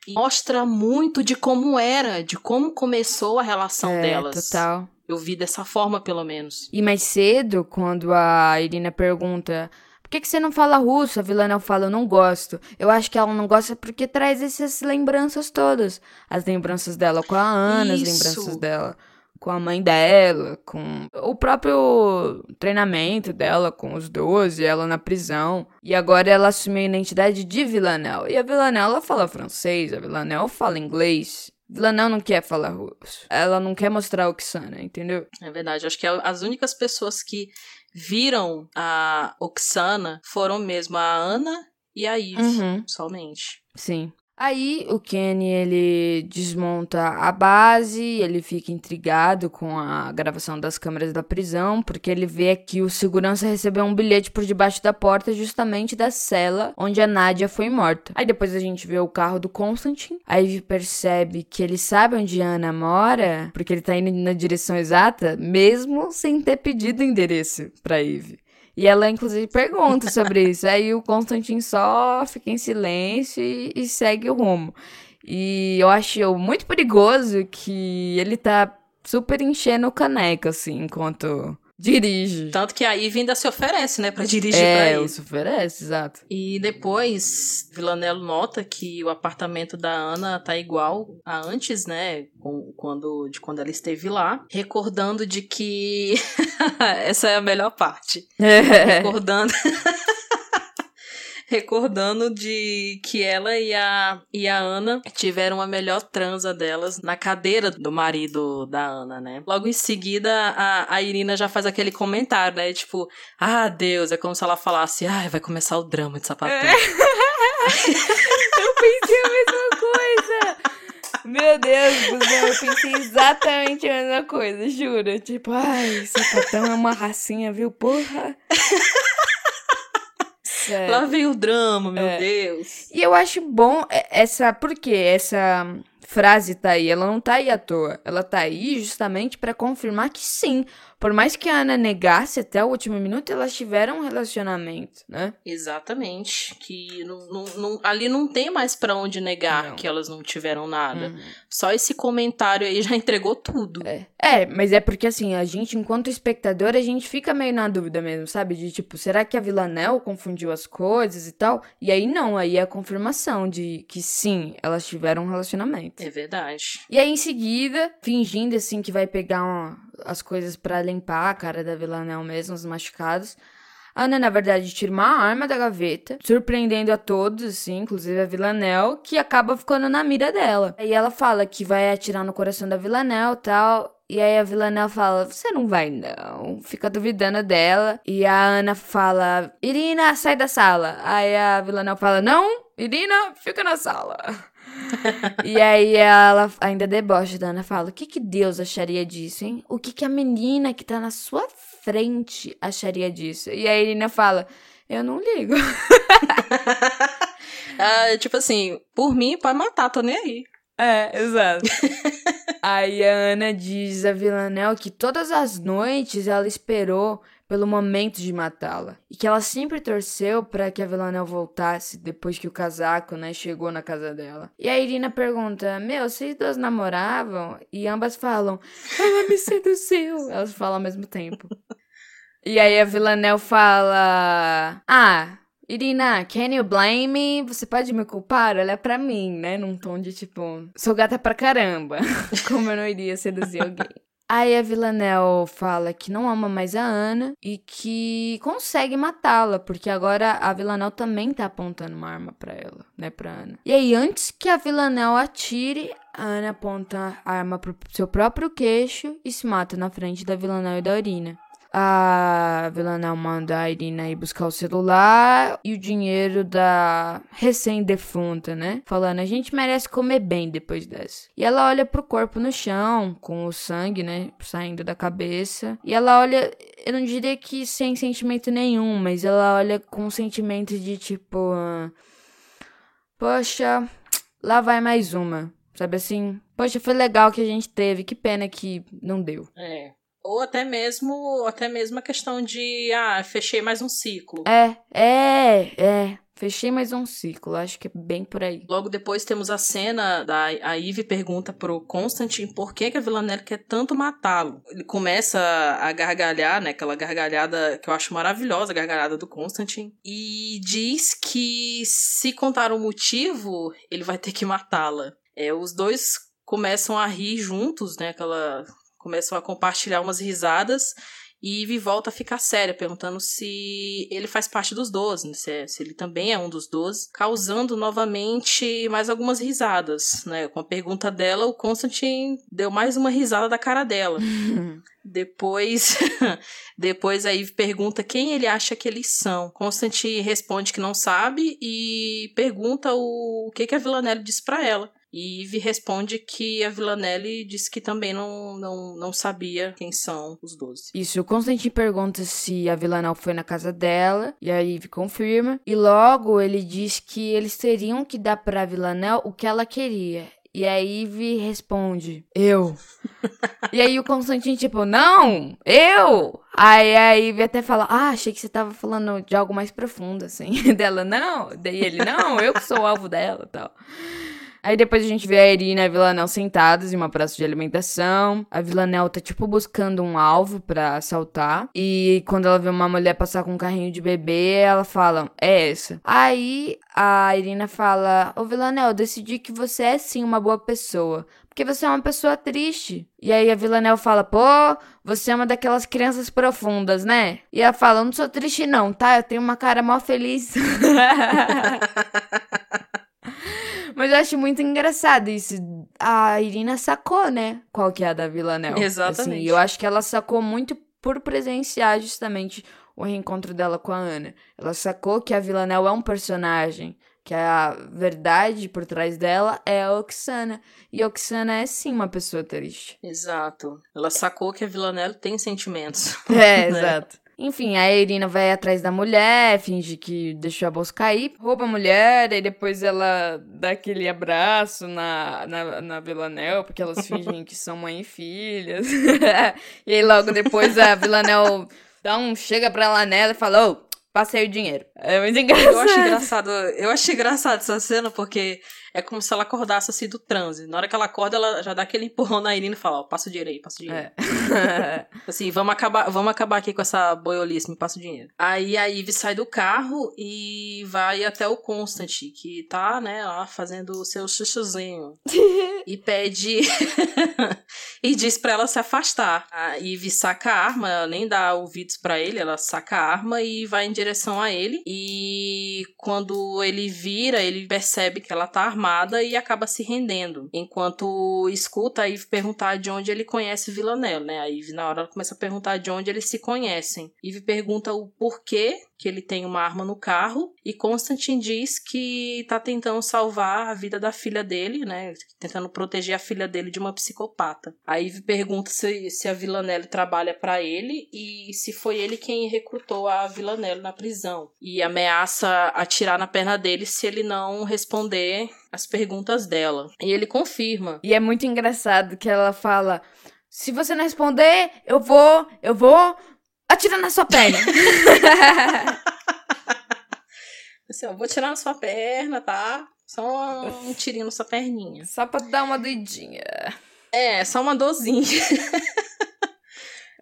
Mostra muito de como era, de como começou a relação é, delas. Total. Eu vi dessa forma, pelo menos. E mais cedo, quando a Irina pergunta por que, que você não fala russo? A Villanelle fala, eu não gosto. Eu acho que ela não gosta porque traz essas lembranças todas. As lembranças dela com a Ana, Isso. as lembranças dela com a mãe dela, com o próprio treinamento dela com os 12, ela na prisão. E agora ela assumiu a identidade de Villanelle. E a Villanelle ela fala francês, a Villanelle fala inglês. Villanelle não quer falar russo. Ela não quer mostrar o Oksana, entendeu? É verdade. Acho que as únicas pessoas que viram a Oksana foram mesmo a Ana e a Eve, uhum. somente. Sim. Aí o Kenny ele desmonta a base, ele fica intrigado com a gravação das câmeras da prisão, porque ele vê que o segurança recebeu um bilhete por debaixo da porta justamente da cela onde a Nadia foi morta. Aí depois a gente vê o carro do Constantine, aí percebe que ele sabe onde a Ana mora, porque ele tá indo na direção exata, mesmo sem ter pedido endereço pra Eve. E ela, inclusive, pergunta sobre isso. Aí o Constantin só fica em silêncio e, e segue o rumo. E eu acho muito perigoso que ele tá super enchendo o caneco, assim, enquanto dirige. Tanto que a Ivy ainda se oferece, né, para dirigir é, pra ele. É, se oferece, exato. E depois, Villanello nota que o apartamento da Ana tá igual a antes, né, quando, de quando ela esteve lá, recordando de que (laughs) essa é a melhor parte. É. (laughs) Recordando recordando de que ela e a, e a Ana tiveram a melhor transa delas na cadeira do marido da Ana, né? Logo em seguida, a, a Irina já faz aquele comentário, né? Tipo, ah, Deus, é como se ela falasse, ah, vai começar o drama de sapatão. É. (laughs) eu pensei a mesma coisa. Meu Deus eu pensei exatamente a mesma coisa, juro. Tipo, ai, sapatão é uma racinha, viu? Porra. (laughs) Lá vem o drama, meu é. Deus. E eu acho bom essa. Por quê? Essa frase tá aí. Ela não tá aí à toa. Ela tá aí justamente para confirmar que sim, por mais que a Ana negasse até o último minuto, elas tiveram um relacionamento, né? Exatamente. Que não, não, não, ali não tem mais para onde negar que elas não tiveram nada. Uhum. Só esse comentário aí já (laughs) entregou tudo. É. é, mas é porque assim, a gente, enquanto espectador, a gente fica meio na dúvida mesmo, sabe? De tipo, será que a Villanelle confundiu as coisas e tal? E aí não, aí é a confirmação de que sim, elas tiveram um relacionamento. É verdade. E aí em seguida, fingindo assim que vai pegar uma as coisas para limpar a cara da Villanelle mesmo, os machucados. Ana, na verdade, tira uma arma da gaveta, surpreendendo a todos, assim, inclusive a Villanelle, que acaba ficando na mira dela. Aí ela fala que vai atirar no coração da Villanelle e tal. E aí a Villanelle fala, você não vai não. Fica duvidando dela. E a Ana fala, Irina, sai da sala. Aí a Villanelle fala, não, Irina, fica na sala. (laughs) (laughs) e aí ela ainda debocha da Ana fala: O que, que Deus acharia disso, hein? O que, que a menina que tá na sua frente acharia disso? E a Irina fala: Eu não ligo. (laughs) ah, tipo assim, por mim, pode matar, tô nem aí. É, exato. (laughs) aí a Ana diz a Villanelle que todas as noites ela esperou pelo momento de matá-la. E que ela sempre torceu para que a Villanelle voltasse depois que o casaco, né, chegou na casa dela. E a Irina pergunta: Meu, vocês duas namoravam? E ambas falam: Ela me seduziu. (laughs) Elas falam ao mesmo tempo. e aí a Villanelle fala: Ah. Irina, can you blame me? Você pode me culpar? Olha pra mim, né? Num tom de tipo, sou gata pra caramba. (laughs) Como eu não iria seduzir alguém. Aí a Villanelle fala que não ama mais a Ana e que consegue matá-la, porque agora a Villanelle também tá apontando uma arma para ela, né, pra Ana. E aí, antes que a Villanelle atire, a Ana aponta a arma pro seu próprio queixo e se mata na frente da Villanelle e da Urina. A Villanelle manda a Irina ir buscar o celular e o dinheiro da recém-defunta, né? Falando, a gente merece comer bem depois dessa. E ela olha pro corpo no chão, com o sangue, né? Saindo da cabeça. E ela olha, eu não diria que sem sentimento nenhum, mas ela olha com um sentimento de tipo. Poxa, lá vai mais uma. Sabe assim? Poxa, foi legal que a gente teve, que pena que não deu. É. Ou até mesmo, até mesmo a questão de, ah, fechei mais um ciclo. É, é, é. Fechei mais um ciclo, acho que é bem por aí. Logo depois temos a cena da a Eve pergunta pro Constantine por que, que a Villanelle quer tanto matá-lo. Ele começa a gargalhar, né, aquela gargalhada que eu acho maravilhosa, a gargalhada do Constantine, e diz que se contar o motivo, ele vai ter que matá-la. É, os dois começam a rir juntos, né, aquela começam a compartilhar umas risadas e Eve volta a ficar séria, perguntando se ele faz parte dos doze, né? se, é, se, ele também é um dos doze, causando novamente mais algumas risadas. Né? Com a pergunta dela, o Constantine deu mais uma risada da cara dela. (laughs) Depois, (laughs) depois a Eve pergunta quem ele acha que eles são. Constantine responde que não sabe e pergunta o, o que, que a Villanelle disse para ela. E Eve responde que a Villanelle disse que também não, não, não sabia quem são os doze. Isso, o Constantine pergunta se a Villanelle foi na casa dela, e a Eve confirma. E logo ele diz que eles teriam que dar pra Villanelle o que ela queria. E a Eve responde, eu. (laughs) e aí o Constantine, tipo, não, eu. Aí a Eve até fala, ah, achei que você tava falando de algo mais profundo, assim. (laughs) dela, não. Daí ele, não, eu que sou o alvo dela tal. Aí depois a gente vê a Irina e a Villanelle sentadas em uma praça de alimentação. A Villanelle tá, tipo, buscando um alvo para assaltar. E quando ela vê uma mulher passar com um carrinho de bebê, ela fala, é essa. Aí a Irina fala, ô Villanelle, eu decidi que você é sim uma boa pessoa. Porque você é uma pessoa triste. E aí a Villanelle fala, pô, você é uma daquelas crianças profundas, né? E ela fala, eu não sou triste não, tá? Eu tenho uma cara mó feliz. (laughs) (laughs) Mas eu acho muito engraçado isso. A Irina sacou, né? Qual que é a da Villanelle. Exatamente. Assim, eu acho que ela sacou muito por presenciar justamente o reencontro dela com a Ana. Ela sacou que a Villanelle é um personagem, que a verdade por trás dela é a Oxana. E a Oxana é sim uma pessoa triste. Exato. Ela sacou que a Villanelle tem sentimentos. É, (laughs) né? exato. Enfim, a Irina vai atrás da mulher, finge que deixou a bolsa cair, rouba a mulher, e depois ela dá aquele abraço na, na, na Villanelle, porque elas (laughs) fingem que são mãe e filhas. (laughs) e aí logo depois a Villanelle dá um chega pra lá nela e fala, ô, passei o dinheiro. É muito engraçado. Eu acho engraçado, eu acho engraçado essa cena, porque é como se ela acordasse assim do transe. Na hora que ela acorda, ela já dá aquele (laughs) empurrão na Irina e fala, ó, passa o dinheiro aí, passa o dinheiro. É. (laughs) assim, vamos acabar, vamos acabar aqui com essa boiolice, me passa o dinheiro. Aí a Ivy sai do carro e vai até o Constant, que tá, né, lá fazendo o seu chuchuzinho. (laughs) e pede... e diz pra ela se afastar. A Ivy saca a arma, ela nem dá ouvidos para ele, ela saca a arma e vai em direção a ele. E quando ele vira, ele percebe que ela tá armada armada e acaba se rendendo. Enquanto escuta a Eve perguntar de onde ele conhece Villanelle, né? A Eve, na hora, começa a perguntar de onde eles se conhecem. Eve pergunta o porquê que ele tem uma arma no carro e Constantine diz que tá tentando salvar a vida da filha dele, né? Tentando proteger a filha dele de uma psicopata. A Eve pergunta se, se a Villanelle trabalha para ele e se foi ele quem recrutou a Villanelle na prisão. E ameaça atirar na perna dele se ele não responder as perguntas dela. E ele confirma. E é muito engraçado que ela fala: se você não responder, eu vou, eu vou Atira na sua perna. (laughs) assim, eu vou tirar na sua perna, tá? Só um tirinho na sua perninha. Só pra dar uma doidinha. É, só uma dorzinha. (laughs)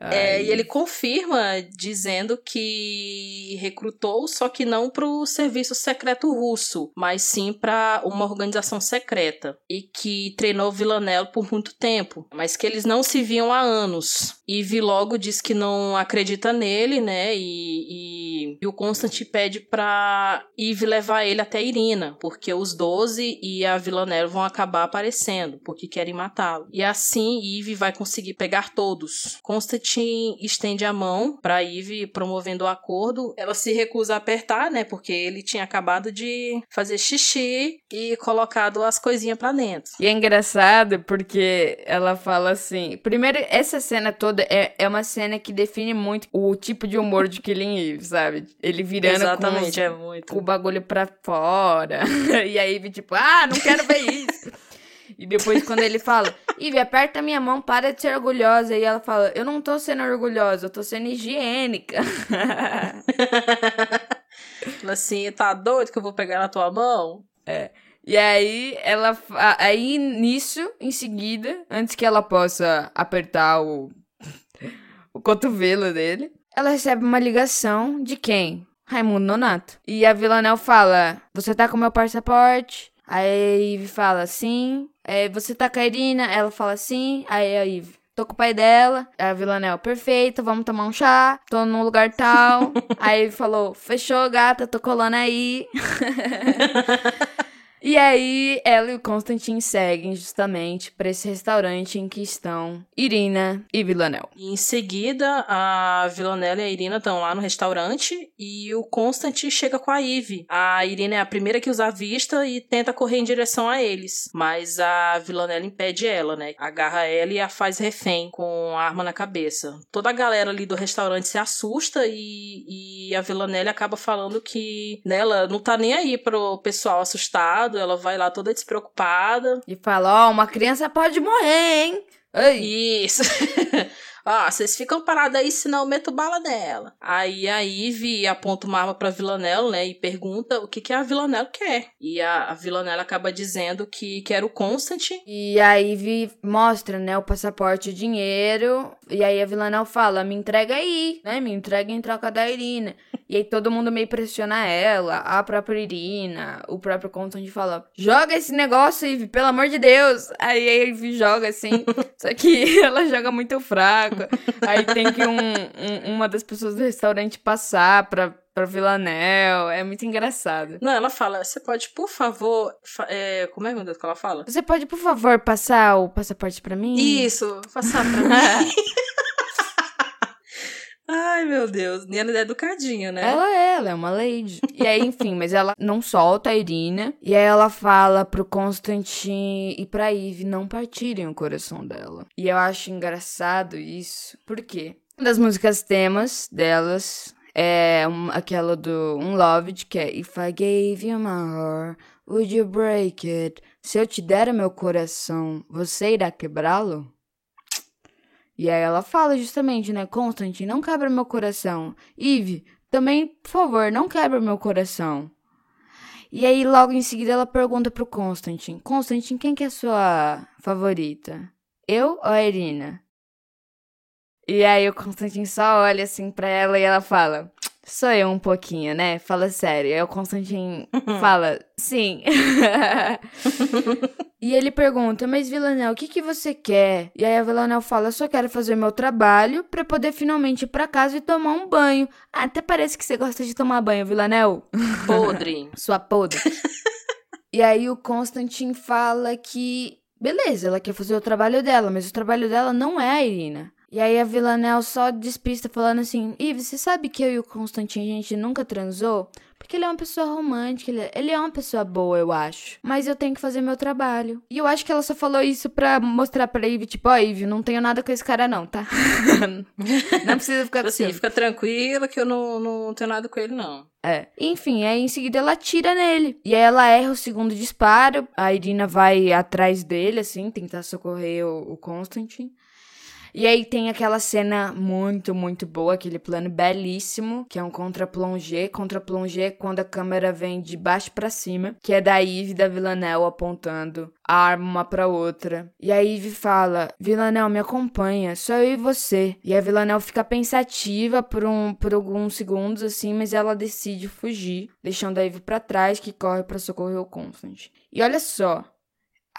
É, e ele confirma dizendo que recrutou, só que não para o serviço secreto russo, mas sim para uma organização secreta. E que treinou Villanelle por muito tempo, mas que eles não se viam há anos. E Vi logo diz que não acredita nele, né? E, ele. E o Constant pede pra Eve levar ele até Irina, porque os Doze e a Villanelle vão acabar aparecendo, porque querem matá-lo. E assim Eve vai conseguir pegar todos. Estende a mão para Eve promovendo o acordo. Ela se recusa a apertar, né, porque ele tinha acabado de fazer xixi e colocado as coisinhas para dentro. E é engraçado porque ela fala assim, primeiro essa cena toda é, é uma cena que define muito o tipo de humor de Killing Eve, sabe? Ele virando Exatamente, com, é muito. com o bagulho pra fora. (laughs) e a Eve tipo, ah, não quero ver isso. E depois, quando ele fala, Ivy, aperta minha mão, para de ser orgulhosa. E ela fala, eu não tô sendo orgulhosa, eu tô sendo higiênica. (laughs) Fala assim, tá doido que eu vou pegar na tua mão? É. E aí, ela. Aí, nisso, em seguida, antes que ela possa apertar o. (laughs) o cotovelo dele, ela recebe uma ligação de quem? Raimundo Nonato. E a Villanelle fala: Você tá com meu passaporte? Aí a Eve fala sim. É, você tá com a Irina? Ela fala sim. Aí a Eve, tô com o pai dela. A Villanelle, perfeito, vamos tomar um chá. Tô num lugar tal. (laughs) aí ele falou, fechou, gata, tô colando aí. (laughs) E aí, ela e o Constantin seguem justamente para esse restaurante em que estão Irina e Villanelle. Em seguida, a Villanelle e a Irina estão lá no restaurante e o Constantin chega com a Eve. A Irina é a primeira que os avista e tenta correr em direção a eles, mas a Villanelle impede ela, né? Agarra ela e a faz refém com a arma na cabeça. Toda a galera ali do restaurante se assusta e, e a Villanelle acaba falando que nela não tá nem aí pro pessoal assustado ela vai lá toda despreocupada. E fala: Ó, oh, uma criança pode morrer, hein? Ei. Isso. (laughs) Ó, vocês ficam parados aí, senão eu meto bala nela. Aí a Ivy aponta uma arma pra Villanelle, né? E pergunta o que, que a Villanelle quer. E a, a acaba dizendo que quer o Constant. E a Ivy mostra, né, o passaporte e o dinheiro. E aí a Villanelle fala: me entrega aí, né? Me entrega em troca da Irina. e aí todo mundo meio pressiona ela, a própria Irina, o próprio Constant fala: joga esse negócio, Ivy, pelo amor de Deus. Aí a Ivy joga assim, (laughs) só que ela joga muito fraco. Aí tem que um, um, uma das pessoas do restaurante passar pra, pra Villanel. É muito engraçado. Não, ela fala: você pode, por favor. É, como é, meu Deus, que ela fala? Você pode, por favor, passar o passaporte pra mim? Isso, passar pra mim. (laughs) Ai, meu Deus. Ela é educadinha, né? Ela é, ela é uma lady. e aí, enfim, mas ela não solta a Irina. E aí ela fala pro Constantin e pra Eve não partirem o coração dela. E eu acho engraçado isso. Por quê? Uma das músicas temas delas é um, aquela do Unloved, que é If I gave you my heart, would you break it? Se eu te der o meu coração, você irá quebrá-lo? E aí ela fala justamente, né? Constantine, não quebra meu coração. Eve, também, por favor, não quebra meu coração. E aí, logo em seguida, ela pergunta pro Constantine: Constantine, quem que é a sua favorita? Eu ou a Irina? E aí o Constantine só olha assim pra ela e ela fala: Sou eu um pouquinho, né? Fala sério. Aí o Constantine (laughs) fala: Sim. (laughs) E ele pergunta, mas Villanel, o que, que você quer? E aí a Villanel fala, só quero fazer meu trabalho para poder finalmente ir pra casa e tomar um banho. Ah, até parece que você gosta de tomar banho, Villanel. Podre. (laughs) Sua podre. e aí o Constantin fala que, beleza, ela quer fazer o trabalho dela, mas o trabalho dela não é a Irina. E aí a Villanel só despista falando assim, Eve, você sabe que eu e o Constantin, a gente nunca transou? Porque ele é uma pessoa romântica, ele é, ele é uma pessoa boa, eu acho. Mas eu tenho que fazer meu trabalho. E eu acho que ela só falou isso pra mostrar pra Ivy, tipo, ó, oh, Ivy, não tenho nada com esse cara não, tá? (laughs) não precisa ficar assim. Fica tranquila que eu não, não tenho nada com ele, não. É. Enfim, aí em seguida ela tira nele. E aí ela erra o segundo disparo. A Irina vai atrás dele, assim, tentar socorrer o, o Constantine. E aí tem aquela cena muito, muito boa, aquele plano belíssimo, que é um contra-plongé. Contra-plongé é quando a câmera vem de baixo para cima, que é da Eve e da Villanelle apontando a arma uma pra outra. E a Eve fala: Villanelle, me acompanha, só eu e você. E a Villanelle fica pensativa por, um, por alguns segundos, assim, mas ela decide fugir, deixando a Eve pra trás, que corre para socorrer o Constant. E olha só,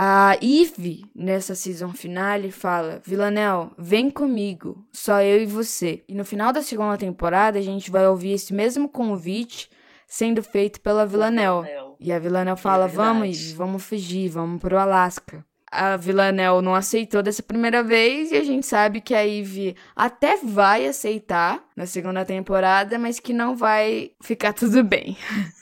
A Eve, nessa season finale, fala: Villanel, vem comigo, só eu e você. E no final da segunda temporada, a gente vai ouvir esse mesmo convite sendo feito pela Villanel. E a Villanel fala: é Vamos, Eve, vamos fugir, vamos pro Alasca a Villanelle não aceitou dessa primeira vez e a gente sabe que a Eve até vai aceitar na segunda temporada, mas que não vai ficar tudo bem. (laughs)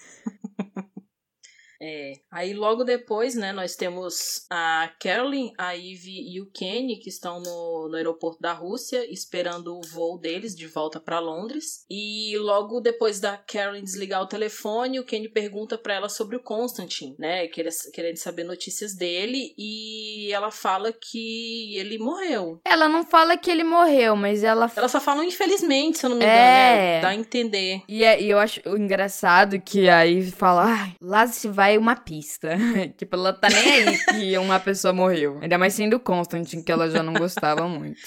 É. Aí logo depois, né, nós temos a Carolyn, a Ivy e o Kenny que estão no, no aeroporto da Rússia esperando o voo deles de volta para Londres. E logo depois da Carolyn desligar o telefone, o Kenny pergunta para ela sobre o Constantine, né, querendo saber notícias dele e ela fala que ele morreu. Ela não fala que ele morreu, mas ela Ela só fala infelizmente, se eu não me engano, né? é... né? Dá a entender. E, é, e eu acho engraçado que a Ivy fala, ai, lá se vai vai uma pista. (laughs) tipo, ela tá nem aí que uma pessoa morreu. Ainda mais sendo Constantine, que ela já não gostava muito.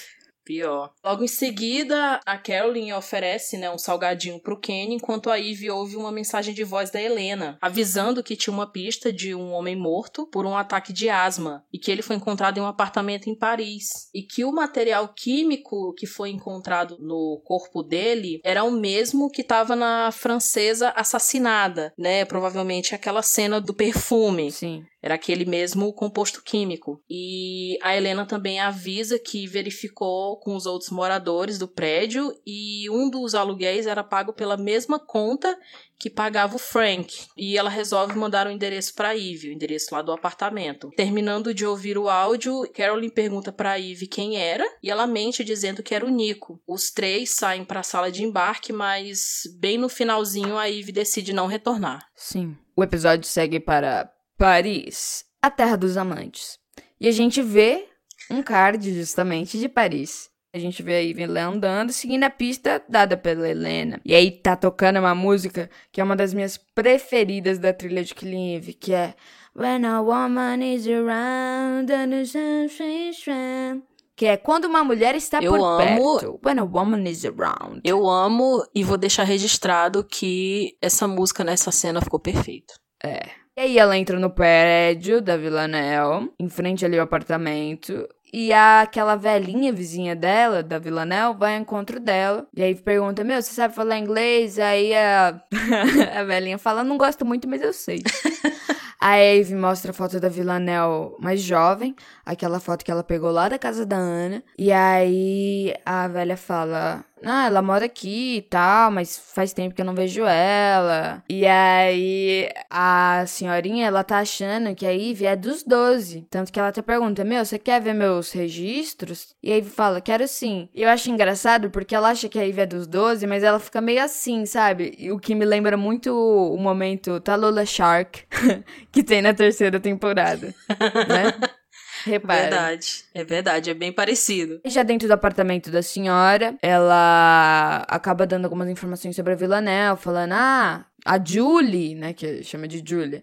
Pior. Logo em seguida, a Carolyn oferece né, um salgadinho pro Kenny, enquanto a Ivy ouve uma mensagem de voz da Helena, avisando que tinha uma pista de um homem morto por um ataque de asma e que ele foi encontrado em um apartamento em Paris. E que o material químico que foi encontrado no corpo dele era o mesmo que estava na francesa assassinada, né? Provavelmente aquela cena do perfume. Sim. Era aquele mesmo composto químico. E a Helena também avisa que verificou com os outros moradores do prédio e um dos aluguéis era pago pela mesma conta que pagava o Frank. E ela resolve mandar o um endereço para Eve, o endereço lá do apartamento. Terminando de ouvir o áudio, Carolyn pergunta para Eve quem era e ela mente dizendo que era o Nico. Os três saem para a sala de embarque, mas bem no finalzinho a Eve decide não retornar. Sim. O episódio segue para Paris, a terra dos amantes. E a gente vê um card justamente de Paris. A gente vê aí Ivy andando, seguindo a pista dada pela Helena. E aí tá tocando uma música que é uma das minhas preferidas da trilha de Killing Eve, que é When a woman is around and the que é quando uma mulher está eu por amo, perto. When a woman is around. Eu amo e vou deixar registrado que essa música nessa cena ficou perfeita. É. E aí ela entra no prédio da Vila Nel, em frente ali ao apartamento. E aquela velhinha vizinha dela, da Vila Nel, vai ao encontro dela. E aí pergunta: Meu, você sabe falar inglês? Aí a, (laughs) a velhinha fala: Não gosto muito, mas eu sei. (laughs) A Eve mostra a foto da Villanelle mais jovem, aquela foto que ela pegou lá da casa da Ana. E aí a velha fala: ah, ela mora aqui e tal, mas faz tempo que eu não vejo ela. E aí a senhorinha, ela tá achando que a Ivy é dos 12. Tanto que ela até pergunta: Meu, você quer ver meus registros? E a Ivy fala: Quero sim. E eu acho engraçado porque ela acha que a Ivy é dos 12, mas ela fica meio assim, sabe? O que me lembra muito o momento Talula Shark (laughs) que tem na terceira temporada, né? (laughs) Repara. Verdade, é verdade, é bem parecido. Já dentro do apartamento da senhora, ela acaba dando algumas informações sobre a Villanelle, falando, ah, a Julie, né, que chama de Julia,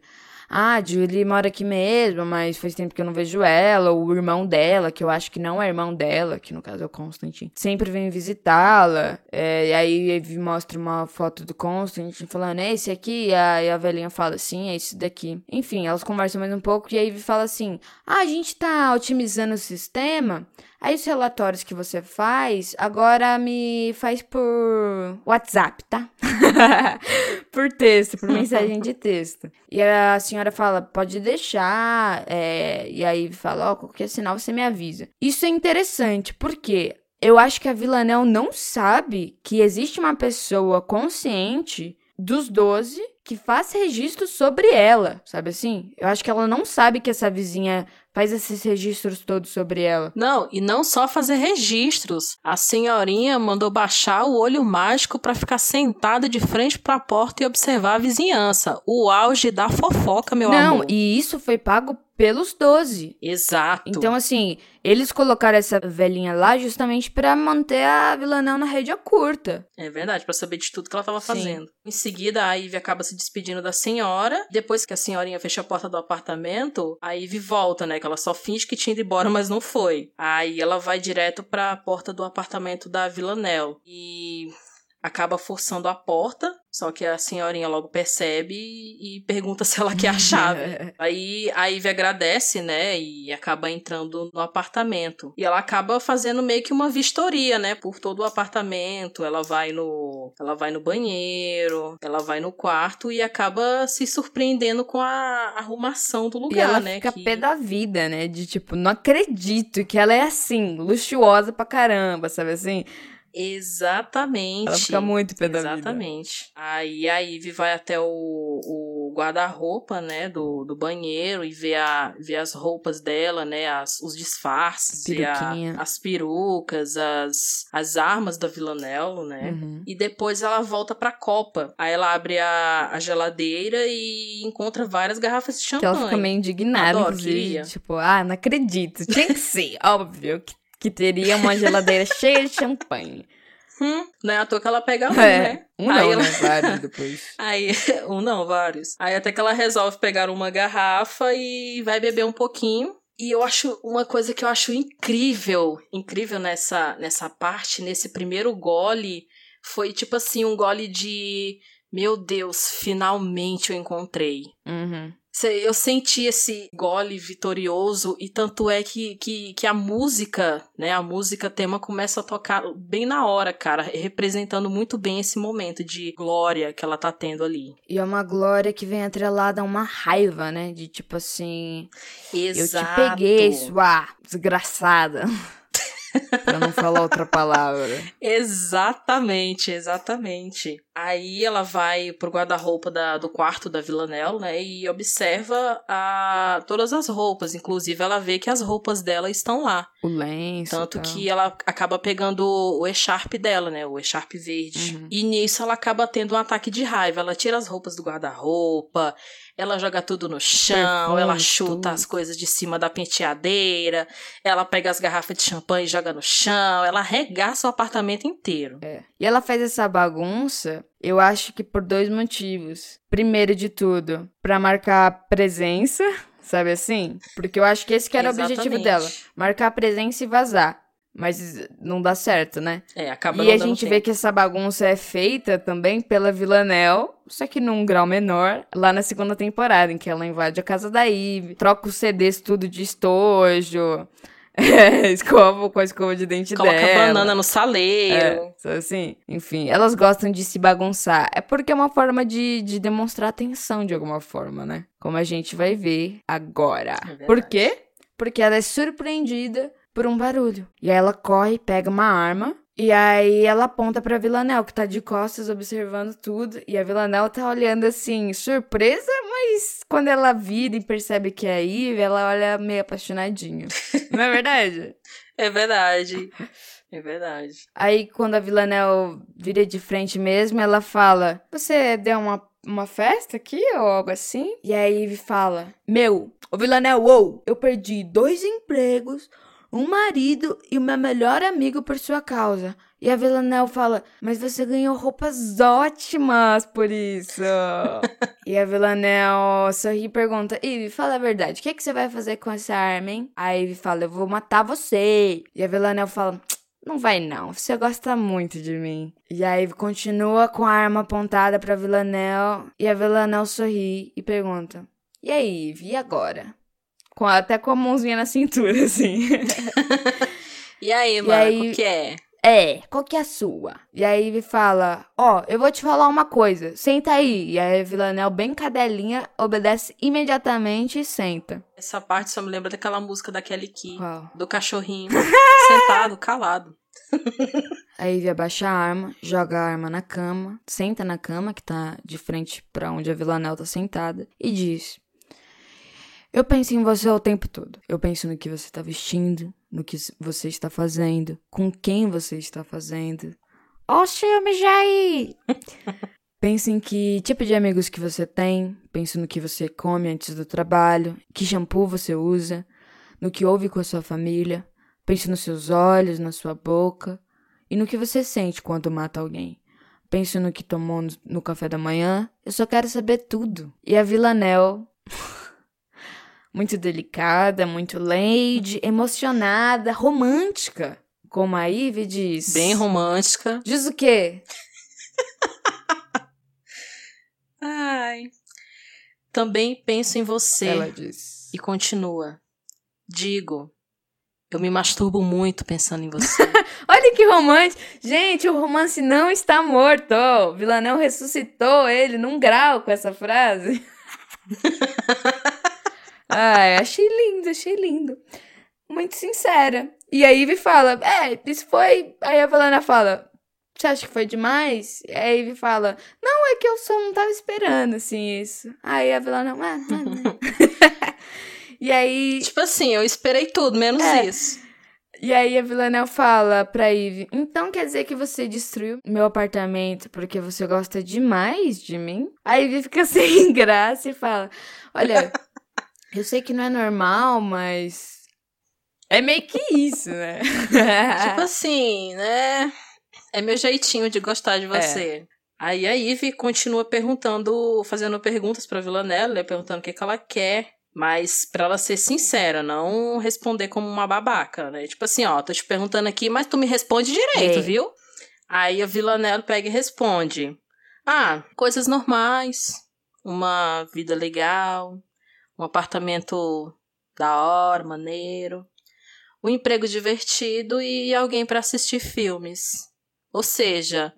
ah, a Julie mora aqui mesmo, mas faz tempo que eu não vejo ela, ou o irmão dela, que eu acho que não é irmão dela, que no caso é o Constantine, sempre vem visitá-la. É, e aí ele mostra uma foto do Constantine falando, é esse aqui? E a, e a velhinha fala, sim, é esse daqui. Enfim, elas conversam mais um pouco e aí fala assim: ah, a gente tá otimizando o sistema. Aí os relatórios que você faz, agora me faz por WhatsApp, tá? (laughs) por texto, por mensagem de texto. E a senhora fala, pode deixar. É... E aí fala, ó, oh, qualquer sinal você me avisa. Isso é interessante, porque eu acho que a Villanel não sabe que existe uma pessoa consciente dos 12 que faz registro sobre ela, sabe assim? Eu acho que ela não sabe que essa vizinha faz esses registros todos sobre ela. Não, e não só fazer registros. A senhorinha mandou baixar o olho mágico para ficar sentada de frente para a porta e observar a vizinhança. O auge da fofoca, meu não, amor. Não, e isso foi pago pelos 12. Exato. Então, assim, eles colocaram essa velhinha lá justamente para manter a Villanel na rédea curta. É verdade, para saber de tudo que ela tava Sim. fazendo. Em seguida, a Ivy acaba se despedindo da senhora. Depois que a senhorinha fecha a porta do apartamento, a Ivy volta, né? Que ela só finge que tinha ido embora, mas não foi. Aí ela vai direto para a porta do apartamento da Villanel. E acaba forçando a porta Só que a senhorinha logo percebe e pergunta se ela quer a (laughs) chave. Aí a Ivy agradece, né? E acaba entrando no apartamento. E ela acaba fazendo meio que uma vistoria, né? Por todo o apartamento. Ela vai no. Ela vai no banheiro, ela vai no quarto e acaba se surpreendendo com a arrumação do lugar, e ela né? fica que... pé da vida, né? De tipo, não acredito que ela é assim, luxuosa pra caramba, sabe assim? Exatamente. Ela fica muito pé da vida. Exatamente. Aí a Ivy vai até o, o guarda-roupa, né, do, do banheiro e vê, a, vê as roupas dela, né, as, os disfarces, a, as perucas, as, as armas da Villanelle, né. Uhum. E depois ela volta pra copa. Aí ela abre a, a geladeira e encontra várias garrafas de Que champanhe. ela fica meio indignada, Adoro, inclusive. Tipo, ah, não acredito. Tinha que ser, (laughs) óbvio, que, que teria uma geladeira (laughs) cheia de champanhe. Hum, não é à toa que ela pega um, É, né? um não, ela- né? Vários depois. (laughs) Aí, (laughs) um não, vários. Aí até que ela resolve pegar uma garrafa e vai beber um pouquinho. E eu acho uma coisa que eu acho incrível, incrível nessa, nessa parte, nesse primeiro gole, foi tipo assim, um gole de meu Deus, finalmente eu encontrei. Uhum. Eu senti esse gole vitorioso e tanto é que, que, que a música, né, a música tema começa a tocar bem na hora, cara, representando muito bem esse momento de glória que ela tá tendo ali. E é uma glória que vem atrelada a uma raiva, né? De tipo assim, Exato. eu te peguei, sua desgraçada. (laughs) pra não falar outra palavra. (laughs) Exatamente, exatamente. Aí ela vai pro guarda-roupa da- do quarto da Villanelle, né, e observa a, todas as roupas. Inclusive, ela vê que as roupas dela estão lá. O lenço. Tanto que ela acaba pegando o echarpe dela, né? O echarpe verde. Uhum. E nisso ela acaba tendo um ataque de raiva. Ela tira as roupas do guarda-roupa, ela joga tudo no chão, ela chuta as coisas de cima da penteadeira, ela pega as garrafas de champanhe e joga no chão, ela arregaça o apartamento inteiro. É. E ela faz essa bagunça, eu acho que por dois motivos. Primeiro de tudo, pra marcar presença, (laughs) sabe assim? Porque eu acho que esse que era o objetivo dela, marcar presença e vazar. Mas não dá certo, né? É, acaba e a gente tempo. vê que essa bagunça é feita também pela Villanelle, só que num grau menor, lá na segunda temporada, em que ela invade a casa da Eve, troca os CDs tudo de estojo, é, (laughs) escova com a escova de dente Coloca dela. banana no saleiro. É, só assim, enfim, elas gostam de se bagunçar. É porque é uma forma de, de demonstrar atenção de alguma forma, né? Como a gente vai ver agora. verdade. Por quê? Porque ela é surpreendida por um barulho. E aí ela corre, pega uma arma. E aí ela aponta pra Villanelle, que tá de costas observando tudo. E a Villanelle tá olhando assim, surpresa, mas quando ela vira e percebe que é a Eve, ela olha meio apaixonadinha. (laughs) Não é verdade? É verdade. É verdade. Aí, quando a Villanelle vira de frente mesmo, ela fala: Você deu uma, uma festa aqui ou algo assim? E aí, Eve fala: Meu, ô Villanelle, uou, eu perdi dois empregos, um marido e o meu melhor amigo por sua causa. E a Villanelle fala: Mas você ganhou roupas ótimas por isso. (laughs) e a Villanelle sorri e pergunta: Eve, fala a verdade, o que, que você vai fazer com essa arma, hein? A Eve fala: Eu vou matar você. E a Villanelle fala: não vai não, você gosta muito de mim. E aí continua com a arma apontada pra Villanelle e a Villanelle sorri e pergunta: E aí, Eve, e agora? Com, até com a mãozinha na cintura, assim. (laughs) E aí, E mano, aí- o que é? é, qual que é a sua? E aí Eve fala: Ó, eu vou te falar uma coisa, senta aí. E aí a Villanelle, bem cadelinha, obedece imediatamente e senta. Essa parte só me lembra daquela música da Kelly Key. Uau. Do cachorrinho (laughs) sentado, calado. (laughs) A Ivy abaixa a arma, joga a arma na cama, senta na cama, que tá de frente pra onde a Villanelle tá sentada, e diz: Eu penso em você o tempo todo. Eu penso no que você tá vestindo, no que você está fazendo, com quem você está fazendo. Ó, chame Jair! (laughs) Penso em que tipo de amigos que você tem, penso no que você come antes do trabalho, que shampoo você usa, no que ouve com a sua família, penso nos seus olhos, na sua boca e no que você sente quando mata alguém. Penso no que tomou no, café da manhã, eu só quero saber tudo. E a Villanelle, (laughs) muito delicada, muito lady, emocionada, romântica, como a Ivy diz. Bem romântica. Diz o quê? (laughs) Ai. Também penso em você. Ela diz. E continua. Digo, eu me masturbo muito pensando em você. (laughs) Olha que romance. Gente, o romance não está morto. O Villanel ressuscitou ele num grau com essa frase. (laughs) Ai, achei lindo, achei lindo. Muito sincera. E a Ivy fala, é, isso foi... Aí a Villanel fala, você acha que foi demais? E a Ivy fala, não, é que eu só não tava esperando, assim, isso. Aí a Villanel, ah, não, não. (laughs) E aí. Tipo assim, eu esperei tudo, menos é. isso. E aí a Villanel fala pra Eve: Então quer dizer que você destruiu meu apartamento porque você gosta demais de mim? A Eve fica (laughs) sem graça e fala: Olha, eu sei que não é normal, mas. É meio que isso, né? (laughs) tipo assim, né? É meu jeitinho de gostar de é. você. É. Aí a Eve continua perguntando, fazendo perguntas pra Villanelle, né? perguntando o que, que ela quer. Mas para ela ser sincera, não responder como uma babaca, né? Tipo assim, ó, tô te perguntando aqui, mas tu me responde direito, é. viu? Aí a Villanelle pega e responde: Ah, coisas normais, uma vida legal, um apartamento da hora, maneiro, um emprego divertido e alguém para assistir filmes. Ou seja,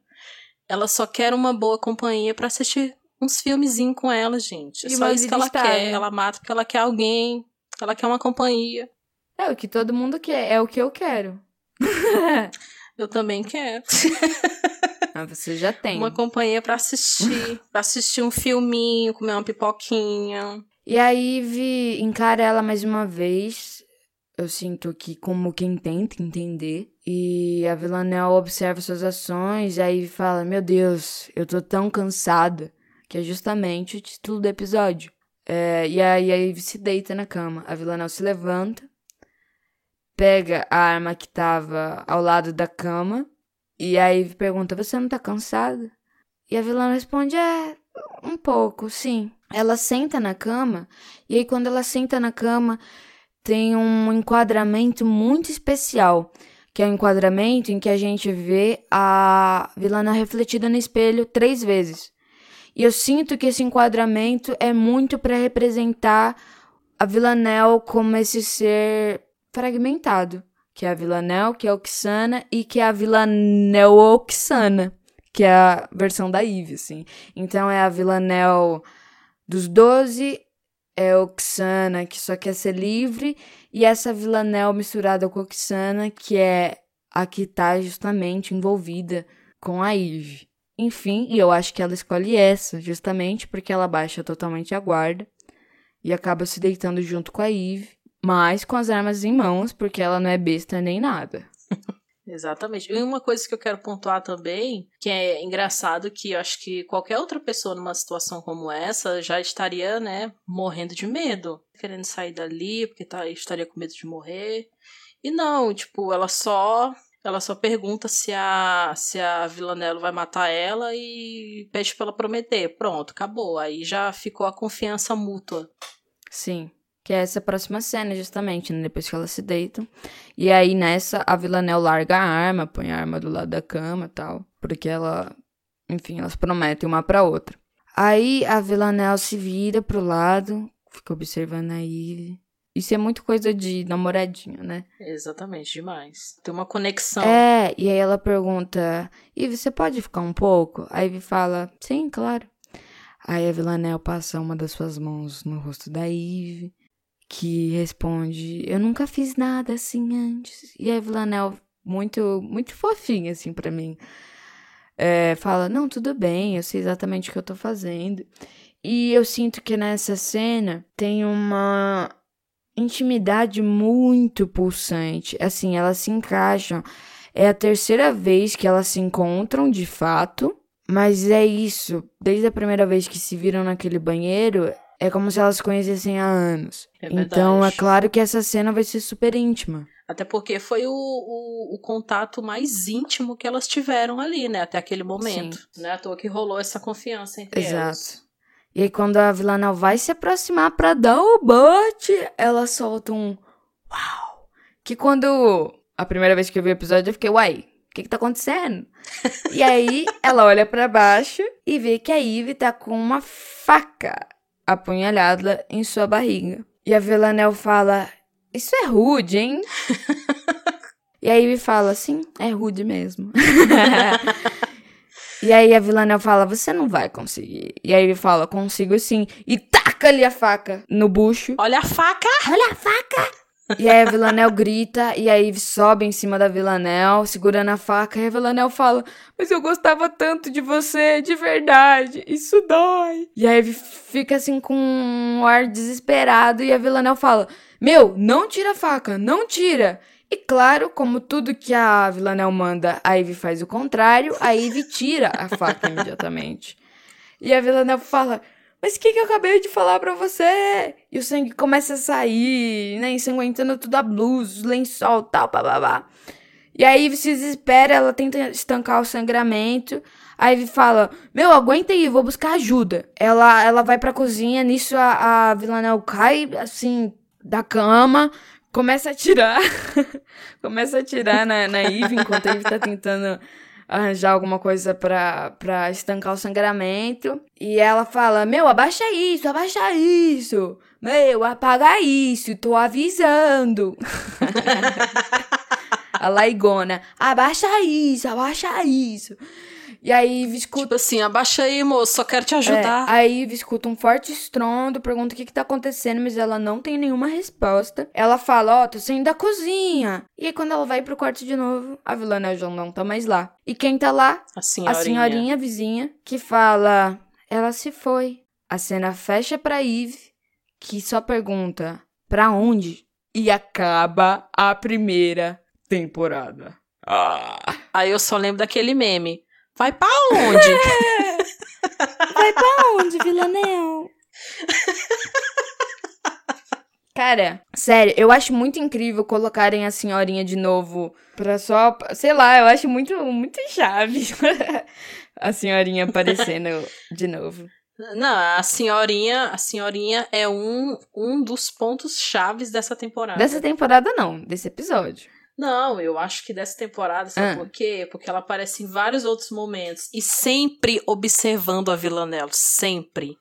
ela só quer uma boa companhia para assistir uns filmezinhos com ela, gente. É e só isso que ela quer. Né? Ela mata porque ela quer alguém, ela quer uma companhia. É o que todo mundo quer, é o que eu quero. (laughs) eu também quero. (laughs) Ah, você já tem. Uma companhia para assistir, para assistir um filminho, comer uma pipoquinha. E aí vi encara ela mais uma vez. Eu sinto que como quem tenta entender. E a Villanelle observa suas ações, aí fala: Meu Deus, eu tô tão cansada que é justamente o título do episódio. É, e aí a Eve se deita na cama. A Villanelle se levanta, pega a arma que tava ao lado da cama, e a Eve pergunta: Você não tá cansada? E a Villanelle responde: É, um pouco, sim. Ela senta na cama, e aí quando ela senta na cama, tem um enquadramento muito especial, que é um enquadramento em que a gente vê a Vilana refletida no espelho três vezes. E eu sinto que esse enquadramento é muito para representar a Villanelle como esse ser fragmentado, que é a Villanelle, que é a Oxana e que é a Villanelle Oxana, que é a versão da Eve, assim. Então é a Villanelle dos 12, é Oxana, que só quer ser livre, e essa Villanelle misturada com Oxana, que é a que tá justamente envolvida com a Eve. Enfim, e eu acho que ela escolhe essa, justamente porque ela baixa totalmente a guarda e acaba se deitando junto com a Eve, mas com as armas em mãos, porque ela não é besta nem nada. (laughs) Exatamente. E uma coisa que eu quero pontuar também, que é engraçado que eu acho que qualquer outra pessoa numa situação como essa já estaria, né, morrendo de medo, querendo sair dali, porque tá, estaria com medo de morrer. E não, tipo, ela só ela só pergunta se a, se a Villanello vai matar ela e pede pra ela prometer. Pronto, acabou. Aí já ficou a confiança mútua. Sim. Que é essa próxima cena, justamente, né? Depois que elas se deitam. E aí, nessa, a Villanelle larga a arma, põe a arma do lado da cama e tal. Porque ela... Enfim, elas prometem uma pra outra. Aí, a Villanelle se vira pro lado, fica observando a Eve. Isso é muito coisa de namoradinho, né? Exatamente, demais. Tem uma conexão. É, e aí ela pergunta: Ivy, você pode ficar um pouco? Aí Ivy fala: Sim, claro. Aí a Villanelle passa uma das suas mãos no rosto da Ivy, que responde: Eu nunca fiz nada assim antes. E a Villanelle, muito, muito fofinha, assim, para mim, é, fala: Não, tudo bem, eu sei exatamente o que eu tô fazendo. E eu sinto que nessa cena tem uma intimidade muito pulsante. Assim, elas se encaixam. É a terceira vez que elas se encontram de fato. Mas é isso. Desde a primeira vez que se viram naquele banheiro, é como se elas se conhecessem há anos. É então é claro que essa cena vai ser super íntima. Até porque foi o, o, o, contato mais íntimo que elas tiveram ali, né? Até aquele momento. Sim. Né? À toa que rolou essa confiança entre Exato. elas. E aí, quando a Villanelle vai se aproximar para dar o bote, ela solta um uau. Que quando a primeira vez que eu vi o episódio, eu fiquei, uai, O que que tá acontecendo? (laughs) e aí ela olha para baixo e vê que a Eve tá com uma faca apunhalada em sua barriga. E a Villanelle fala: Isso é rude, hein? (laughs) e a Eve fala: Sim, é rude mesmo. (laughs) e aí a Villanelle fala: Você não vai conseguir. E aí ele fala: Consigo sim. E taca ali a faca no bucho. Olha a faca! Olha a faca! E aí a Villanelle grita, e aí sobe em cima da Villanelle, segurando a faca, e a Villanelle fala, mas eu gostava tanto de você, de verdade, isso dói. E aí fica assim com um ar desesperado, e a Villanelle fala, meu, não tira a faca, não tira. E claro, como tudo que a Villanelle manda, a Ivy faz o contrário, a Ivy tira a faca imediatamente. E a Villanelle fala, mas o que, que eu acabei de falar pra você? E o sangue começa a sair, né? Ensanguentando tudo a blusa, lençol, tal, babá. E aí se desespera, ela tenta estancar o sangramento. Aí ele fala: Meu, aguenta aí, vou buscar ajuda. Ela, ela vai pra cozinha, nisso a, a Villanelle cai, assim, da cama, começa a tirar. (laughs) começa a tirar na, na enquanto a Eve tá tentando arranjar alguma coisa pra estancar o sangramento. E ela fala: Meu, abaixa isso, abaixa isso. Meu, apaga isso, tô avisando. (laughs) a Laigona: Abaixa isso, abaixa isso. E aí Ivy escuta. Tipo assim, abaixa aí, moço, só quero te ajudar. É, aí Ivy escuta um forte estrondo, pergunta o que que tá acontecendo, mas ela não tem nenhuma resposta. Ela fala, ó, oh, tô saindo da cozinha. E aí quando ela vai pro quarto de novo, a vilã João não tá mais lá. E quem tá lá? A senhorinha. A senhorinha vizinha, que fala, ela se foi. A cena fecha pra Eve, que só pergunta, pra onde? E acaba a primeira temporada. Ah. Aí eu só lembro daquele meme. Vai pra onde? (laughs) Vai pra onde, Villanel? Cara, sério, eu acho muito incrível colocarem a senhorinha de novo pra só. Sei lá, eu acho muito, muito chave (laughs) a senhorinha aparecendo de novo. Não, a senhorinha, a senhorinha é um, um dos pontos chaves dessa temporada. Dessa temporada não, desse episódio. Não, eu acho que dessa temporada, sabe ah. por quê? Porque ela aparece em vários outros momentos e sempre observando a Villanelle, sempre.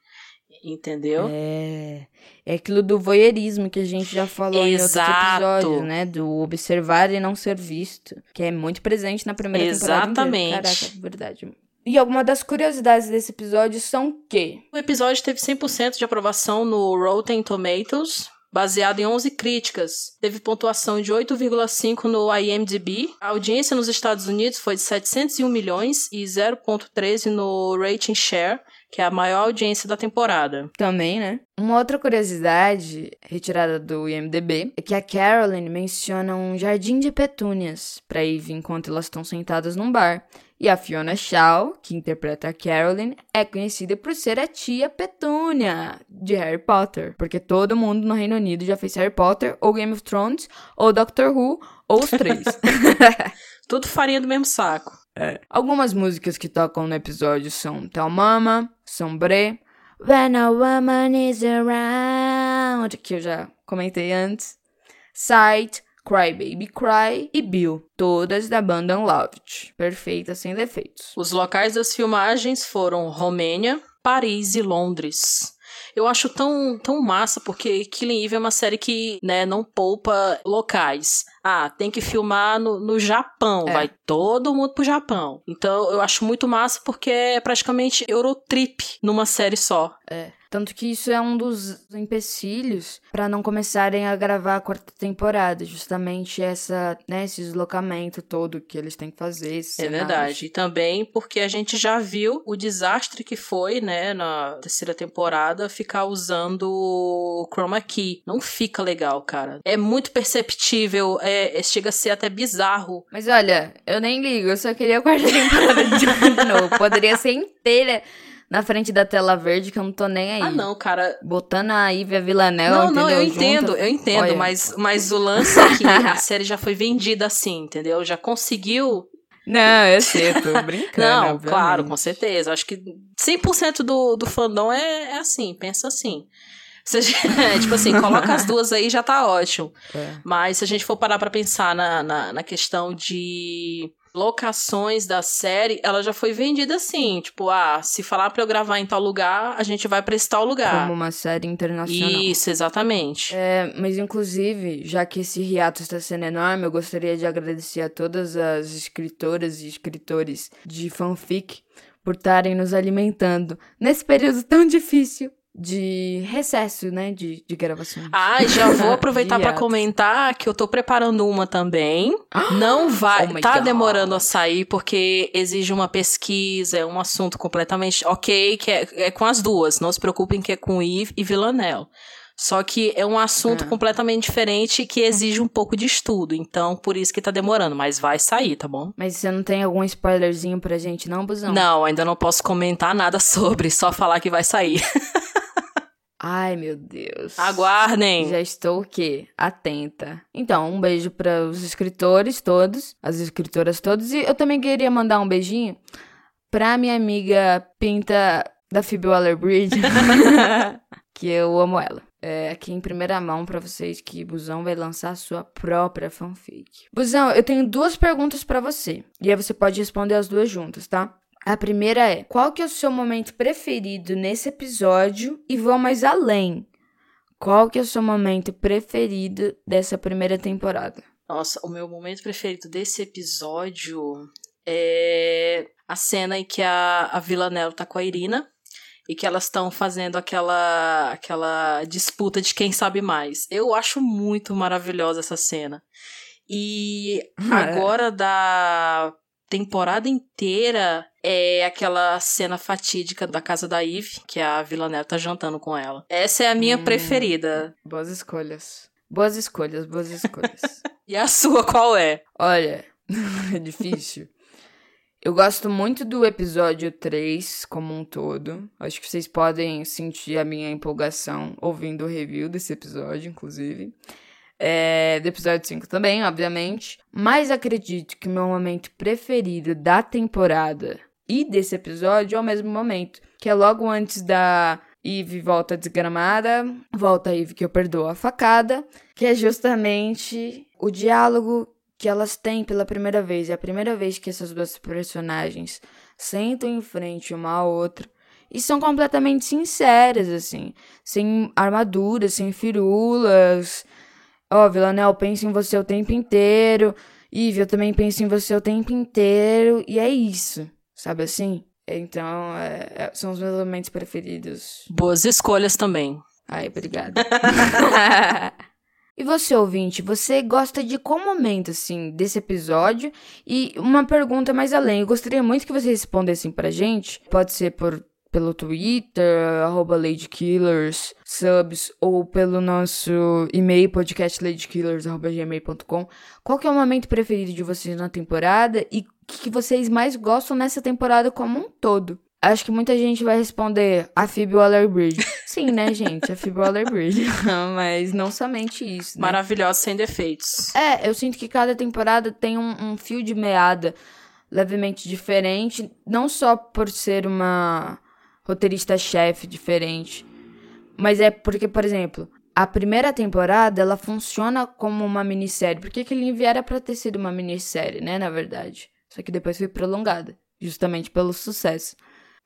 Entendeu? É. É aquilo do voyeurismo que a gente já falou Exato. em outros episódios, né? Do observar e não ser visto. Que é muito presente na primeira Exatamente. temporada. Exatamente. Caraca, verdade. E alguma das curiosidades desse episódio são que... O episódio teve 100% de aprovação no Rotten Tomatoes, baseado em 11 críticas. Teve pontuação de 8,5 no IMDb. A audiência nos Estados Unidos foi de 701 milhões e 0,13 no Rating Share, que é a maior audiência da temporada. Também, né? Uma outra curiosidade retirada do IMDb é que a Caroline menciona um jardim de petúnias para Eve enquanto elas estão sentadas num bar. E a Fiona Shaw, que interpreta a Caroline, é conhecida por ser a tia Petúnia de Harry Potter, porque todo mundo no Reino Unido já fez Harry Potter, ou Game of Thrones, ou Doctor Who, ou os três. (laughs) Tudo farinha do mesmo saco. É. Algumas músicas que tocam no episódio são Tell Mama, Sombre, When a Woman is Around, que eu já comentei antes, Sight, Cry Baby Cry e Bill, todas da banda Unloved, perfeitas sem defeitos. Os locais das filmagens foram Romênia, Paris e Londres. Eu acho tão, tão massa, porque Killing Eve é uma série que, né, não poupa locais. Ah, tem que filmar no, no Japão, é. vai todo mundo pro Japão. Então eu acho muito massa porque é praticamente Eurotrip numa série só. É. Tanto que isso é um dos empecilhos para não começarem a gravar a quarta temporada, justamente essa, né, esse deslocamento todo que eles têm que fazer. É verdade. E também porque a gente já viu o desastre que foi, né, na terceira temporada, ficar usando o chroma key. Não fica legal, cara. É muito perceptível, é, é chega a ser até bizarro. Mas olha, eu nem ligo, eu só queria a quarta (laughs) temporada de novo. Poderia ser inteira na frente da tela verde que eu não tô nem aí. Ah, não, cara. Botando a Ivy a Villanelle, Não, entendeu? não, eu entendo, eu entendo, mas, mas o lance é que a (laughs) série já foi vendida assim, entendeu? Já conseguiu não, eu sei, eu tô (laughs) brincando. Não, obviamente. claro, com certeza. Acho que 100% do, do fandom é, é assim, pensa assim. Seja, é, (laughs) tipo assim, coloca as duas aí já tá ótimo. É. Mas se a gente for parar pra pensar na, na, na questão de locações da série, ela já foi vendida assim, tipo, ah, se falar para eu gravar em tal lugar, a gente vai para esse tal lugar. Como uma série internacional. Isso, exatamente. É, mas inclusive, já que esse hiato está sendo enorme, eu gostaria de agradecer a todas as escritoras e escritores de fanfic por estarem nos alimentando nesse período tão difícil de recesso, né, de, de gravação. Ah, já vou (laughs) aproveitar para comentar que eu tô preparando uma também. Não vai, (gasps) oh tá God. demorando a sair porque exige uma pesquisa, é um assunto completamente ok, que é, é com as duas. Não se preocupem que é com Yves e Villanelle. Só que é um assunto é. completamente diferente que exige um pouco de estudo. Então, por isso que tá demorando. Mas vai sair, tá bom? Mas você não tem algum spoilerzinho pra gente, não, Busão? Não, ainda não posso comentar nada (laughs) sobre, só falar que vai sair. (laughs) Ai, meu Deus. Aguardem. Já estou o quê? Atenta. Então, um beijo para os escritores todos, as escritoras todas. E eu também queria mandar um beijinho pra minha amiga Pinta da Phoebe Waller-Bridge, (laughs) que eu amo ela. É, aqui em primeira mão para vocês que Busão vai lançar a sua própria fanfic. Busão, eu tenho duas perguntas para você. E aí você pode responder as duas juntas, tá? A primeira é: qual que é o seu momento preferido nesse episódio? E vou mais além. Qual que é o seu momento preferido dessa primeira temporada? Nossa, o meu momento preferido desse episódio é a cena em que a, a Vila Nelo tá com a Irina e que elas estão fazendo aquela aquela disputa de quem sabe mais. Eu acho muito maravilhosa essa cena. E (laughs) é. agora da temporada inteira é aquela cena fatídica da casa da Eve, que a Villanelle tá jantando com ela. Essa é a minha hum, preferida. Boas escolhas. Boas escolhas, boas (laughs) escolhas. e a sua qual é? Olha, (laughs) é difícil. Eu gosto muito do episódio 3 como um todo. Acho que vocês podem sentir a minha empolgação ouvindo o review desse episódio, inclusive é, do episódio 5 também, obviamente. Mas acredito que o meu momento preferido da temporada e desse episódio é o mesmo momento, que é logo antes da Eve volta desgramada, volta Eve que eu perdoo a facada, que é justamente o diálogo que elas têm pela primeira vez. É a primeira vez que essas duas personagens sentam em frente uma à outra e são completamente sinceras, assim, sem armaduras, sem firulas, Ó, oh, Villanel, penso em você o tempo inteiro. Ivy, eu também penso em você o tempo inteiro. E é isso, sabe assim? Então, é, é, são os meus momentos preferidos. Boas escolhas também. Ai, obrigada. (laughs) e você, ouvinte, você gosta de qual momento, assim, desse episódio? E uma pergunta mais além, eu gostaria muito que vocês respondessem pra gente. Pode ser por pelo Twitter, arroba LadyKillers, subs, ou pelo nosso e-mail, podcastladykillers.gmail.com. Qual que é o momento preferido de vocês na temporada e que vocês mais gostam nessa temporada como um todo? Acho que muita gente vai responder a Phoebe Waller-Bridge. (laughs) Sim, né, gente? A Phoebe Waller-Bridge. (laughs) Mas não somente isso, né? Maravilhosa, sem defeitos. É, eu sinto que cada temporada tem um, um fio de meada levemente diferente. Não só por ser uma roteirista-chefe diferente. Mas é porque, por exemplo, a primeira temporada ela funciona como uma minissérie. Porque que ele era para ter sido uma minissérie, né, na verdade. Só que depois foi prolongada, justamente pelo sucesso.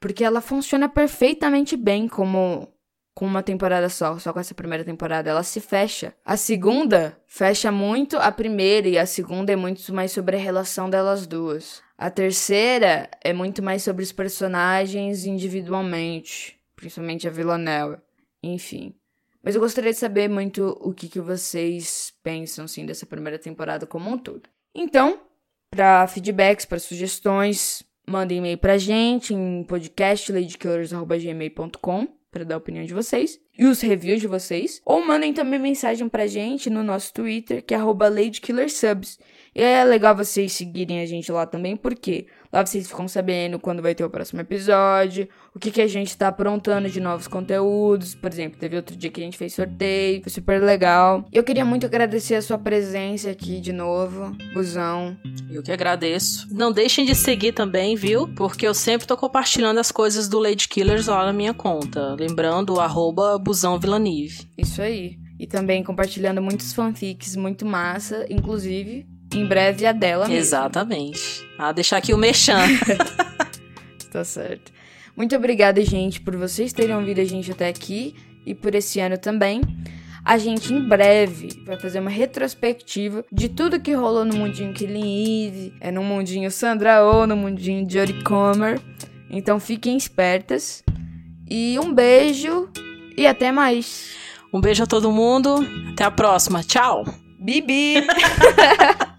Porque ela funciona perfeitamente bem como com uma temporada só, só com essa primeira temporada, ela se fecha. A segunda fecha muito a primeira e a segunda é muito mais sobre a relação delas duas. A terceira é muito mais sobre os personagens individualmente, principalmente a Villanelle. Enfim. Mas eu gostaria de saber muito o que, que vocês pensam, assim, dessa primeira temporada como um todo. Então, para feedbacks, para sugestões, mandem e-mail pra gente em podcastladykillers.gmail.com para dar a opinião de vocês e os reviews de vocês. Ou mandem também mensagem pra gente no nosso Twitter, que é ladykillersubs. E é legal vocês seguirem a gente lá também, porque lá vocês ficam sabendo quando vai ter o próximo episódio, o que, que a gente tá aprontando de novos conteúdos. Por exemplo, teve outro dia que a gente fez sorteio, foi super legal. Eu queria muito agradecer a sua presença aqui de novo, Busão. Eu que agradeço. Não deixem de seguir também, viu? Porque eu sempre tô compartilhando as coisas do Lady Killers lá na minha conta. Lembrando, arroba Busão Vilanive. Isso aí. E também compartilhando muitos fanfics muito massa, inclusive em breve a dela mesmo. Exatamente. Ah, deixar aqui o mechan. (laughs) tá certo. Muito obrigada, gente, por vocês terem ouvido a gente até aqui e por esse ano também. A gente em breve vai fazer uma retrospectiva de tudo que rolou no mundinho Killing Eve, é no mundinho Sandra Oh, no mundinho Jodie Comer. Então fiquem espertas. E um beijo e até mais. Um beijo a todo mundo. Até a próxima. Tchau. Bibi! (laughs)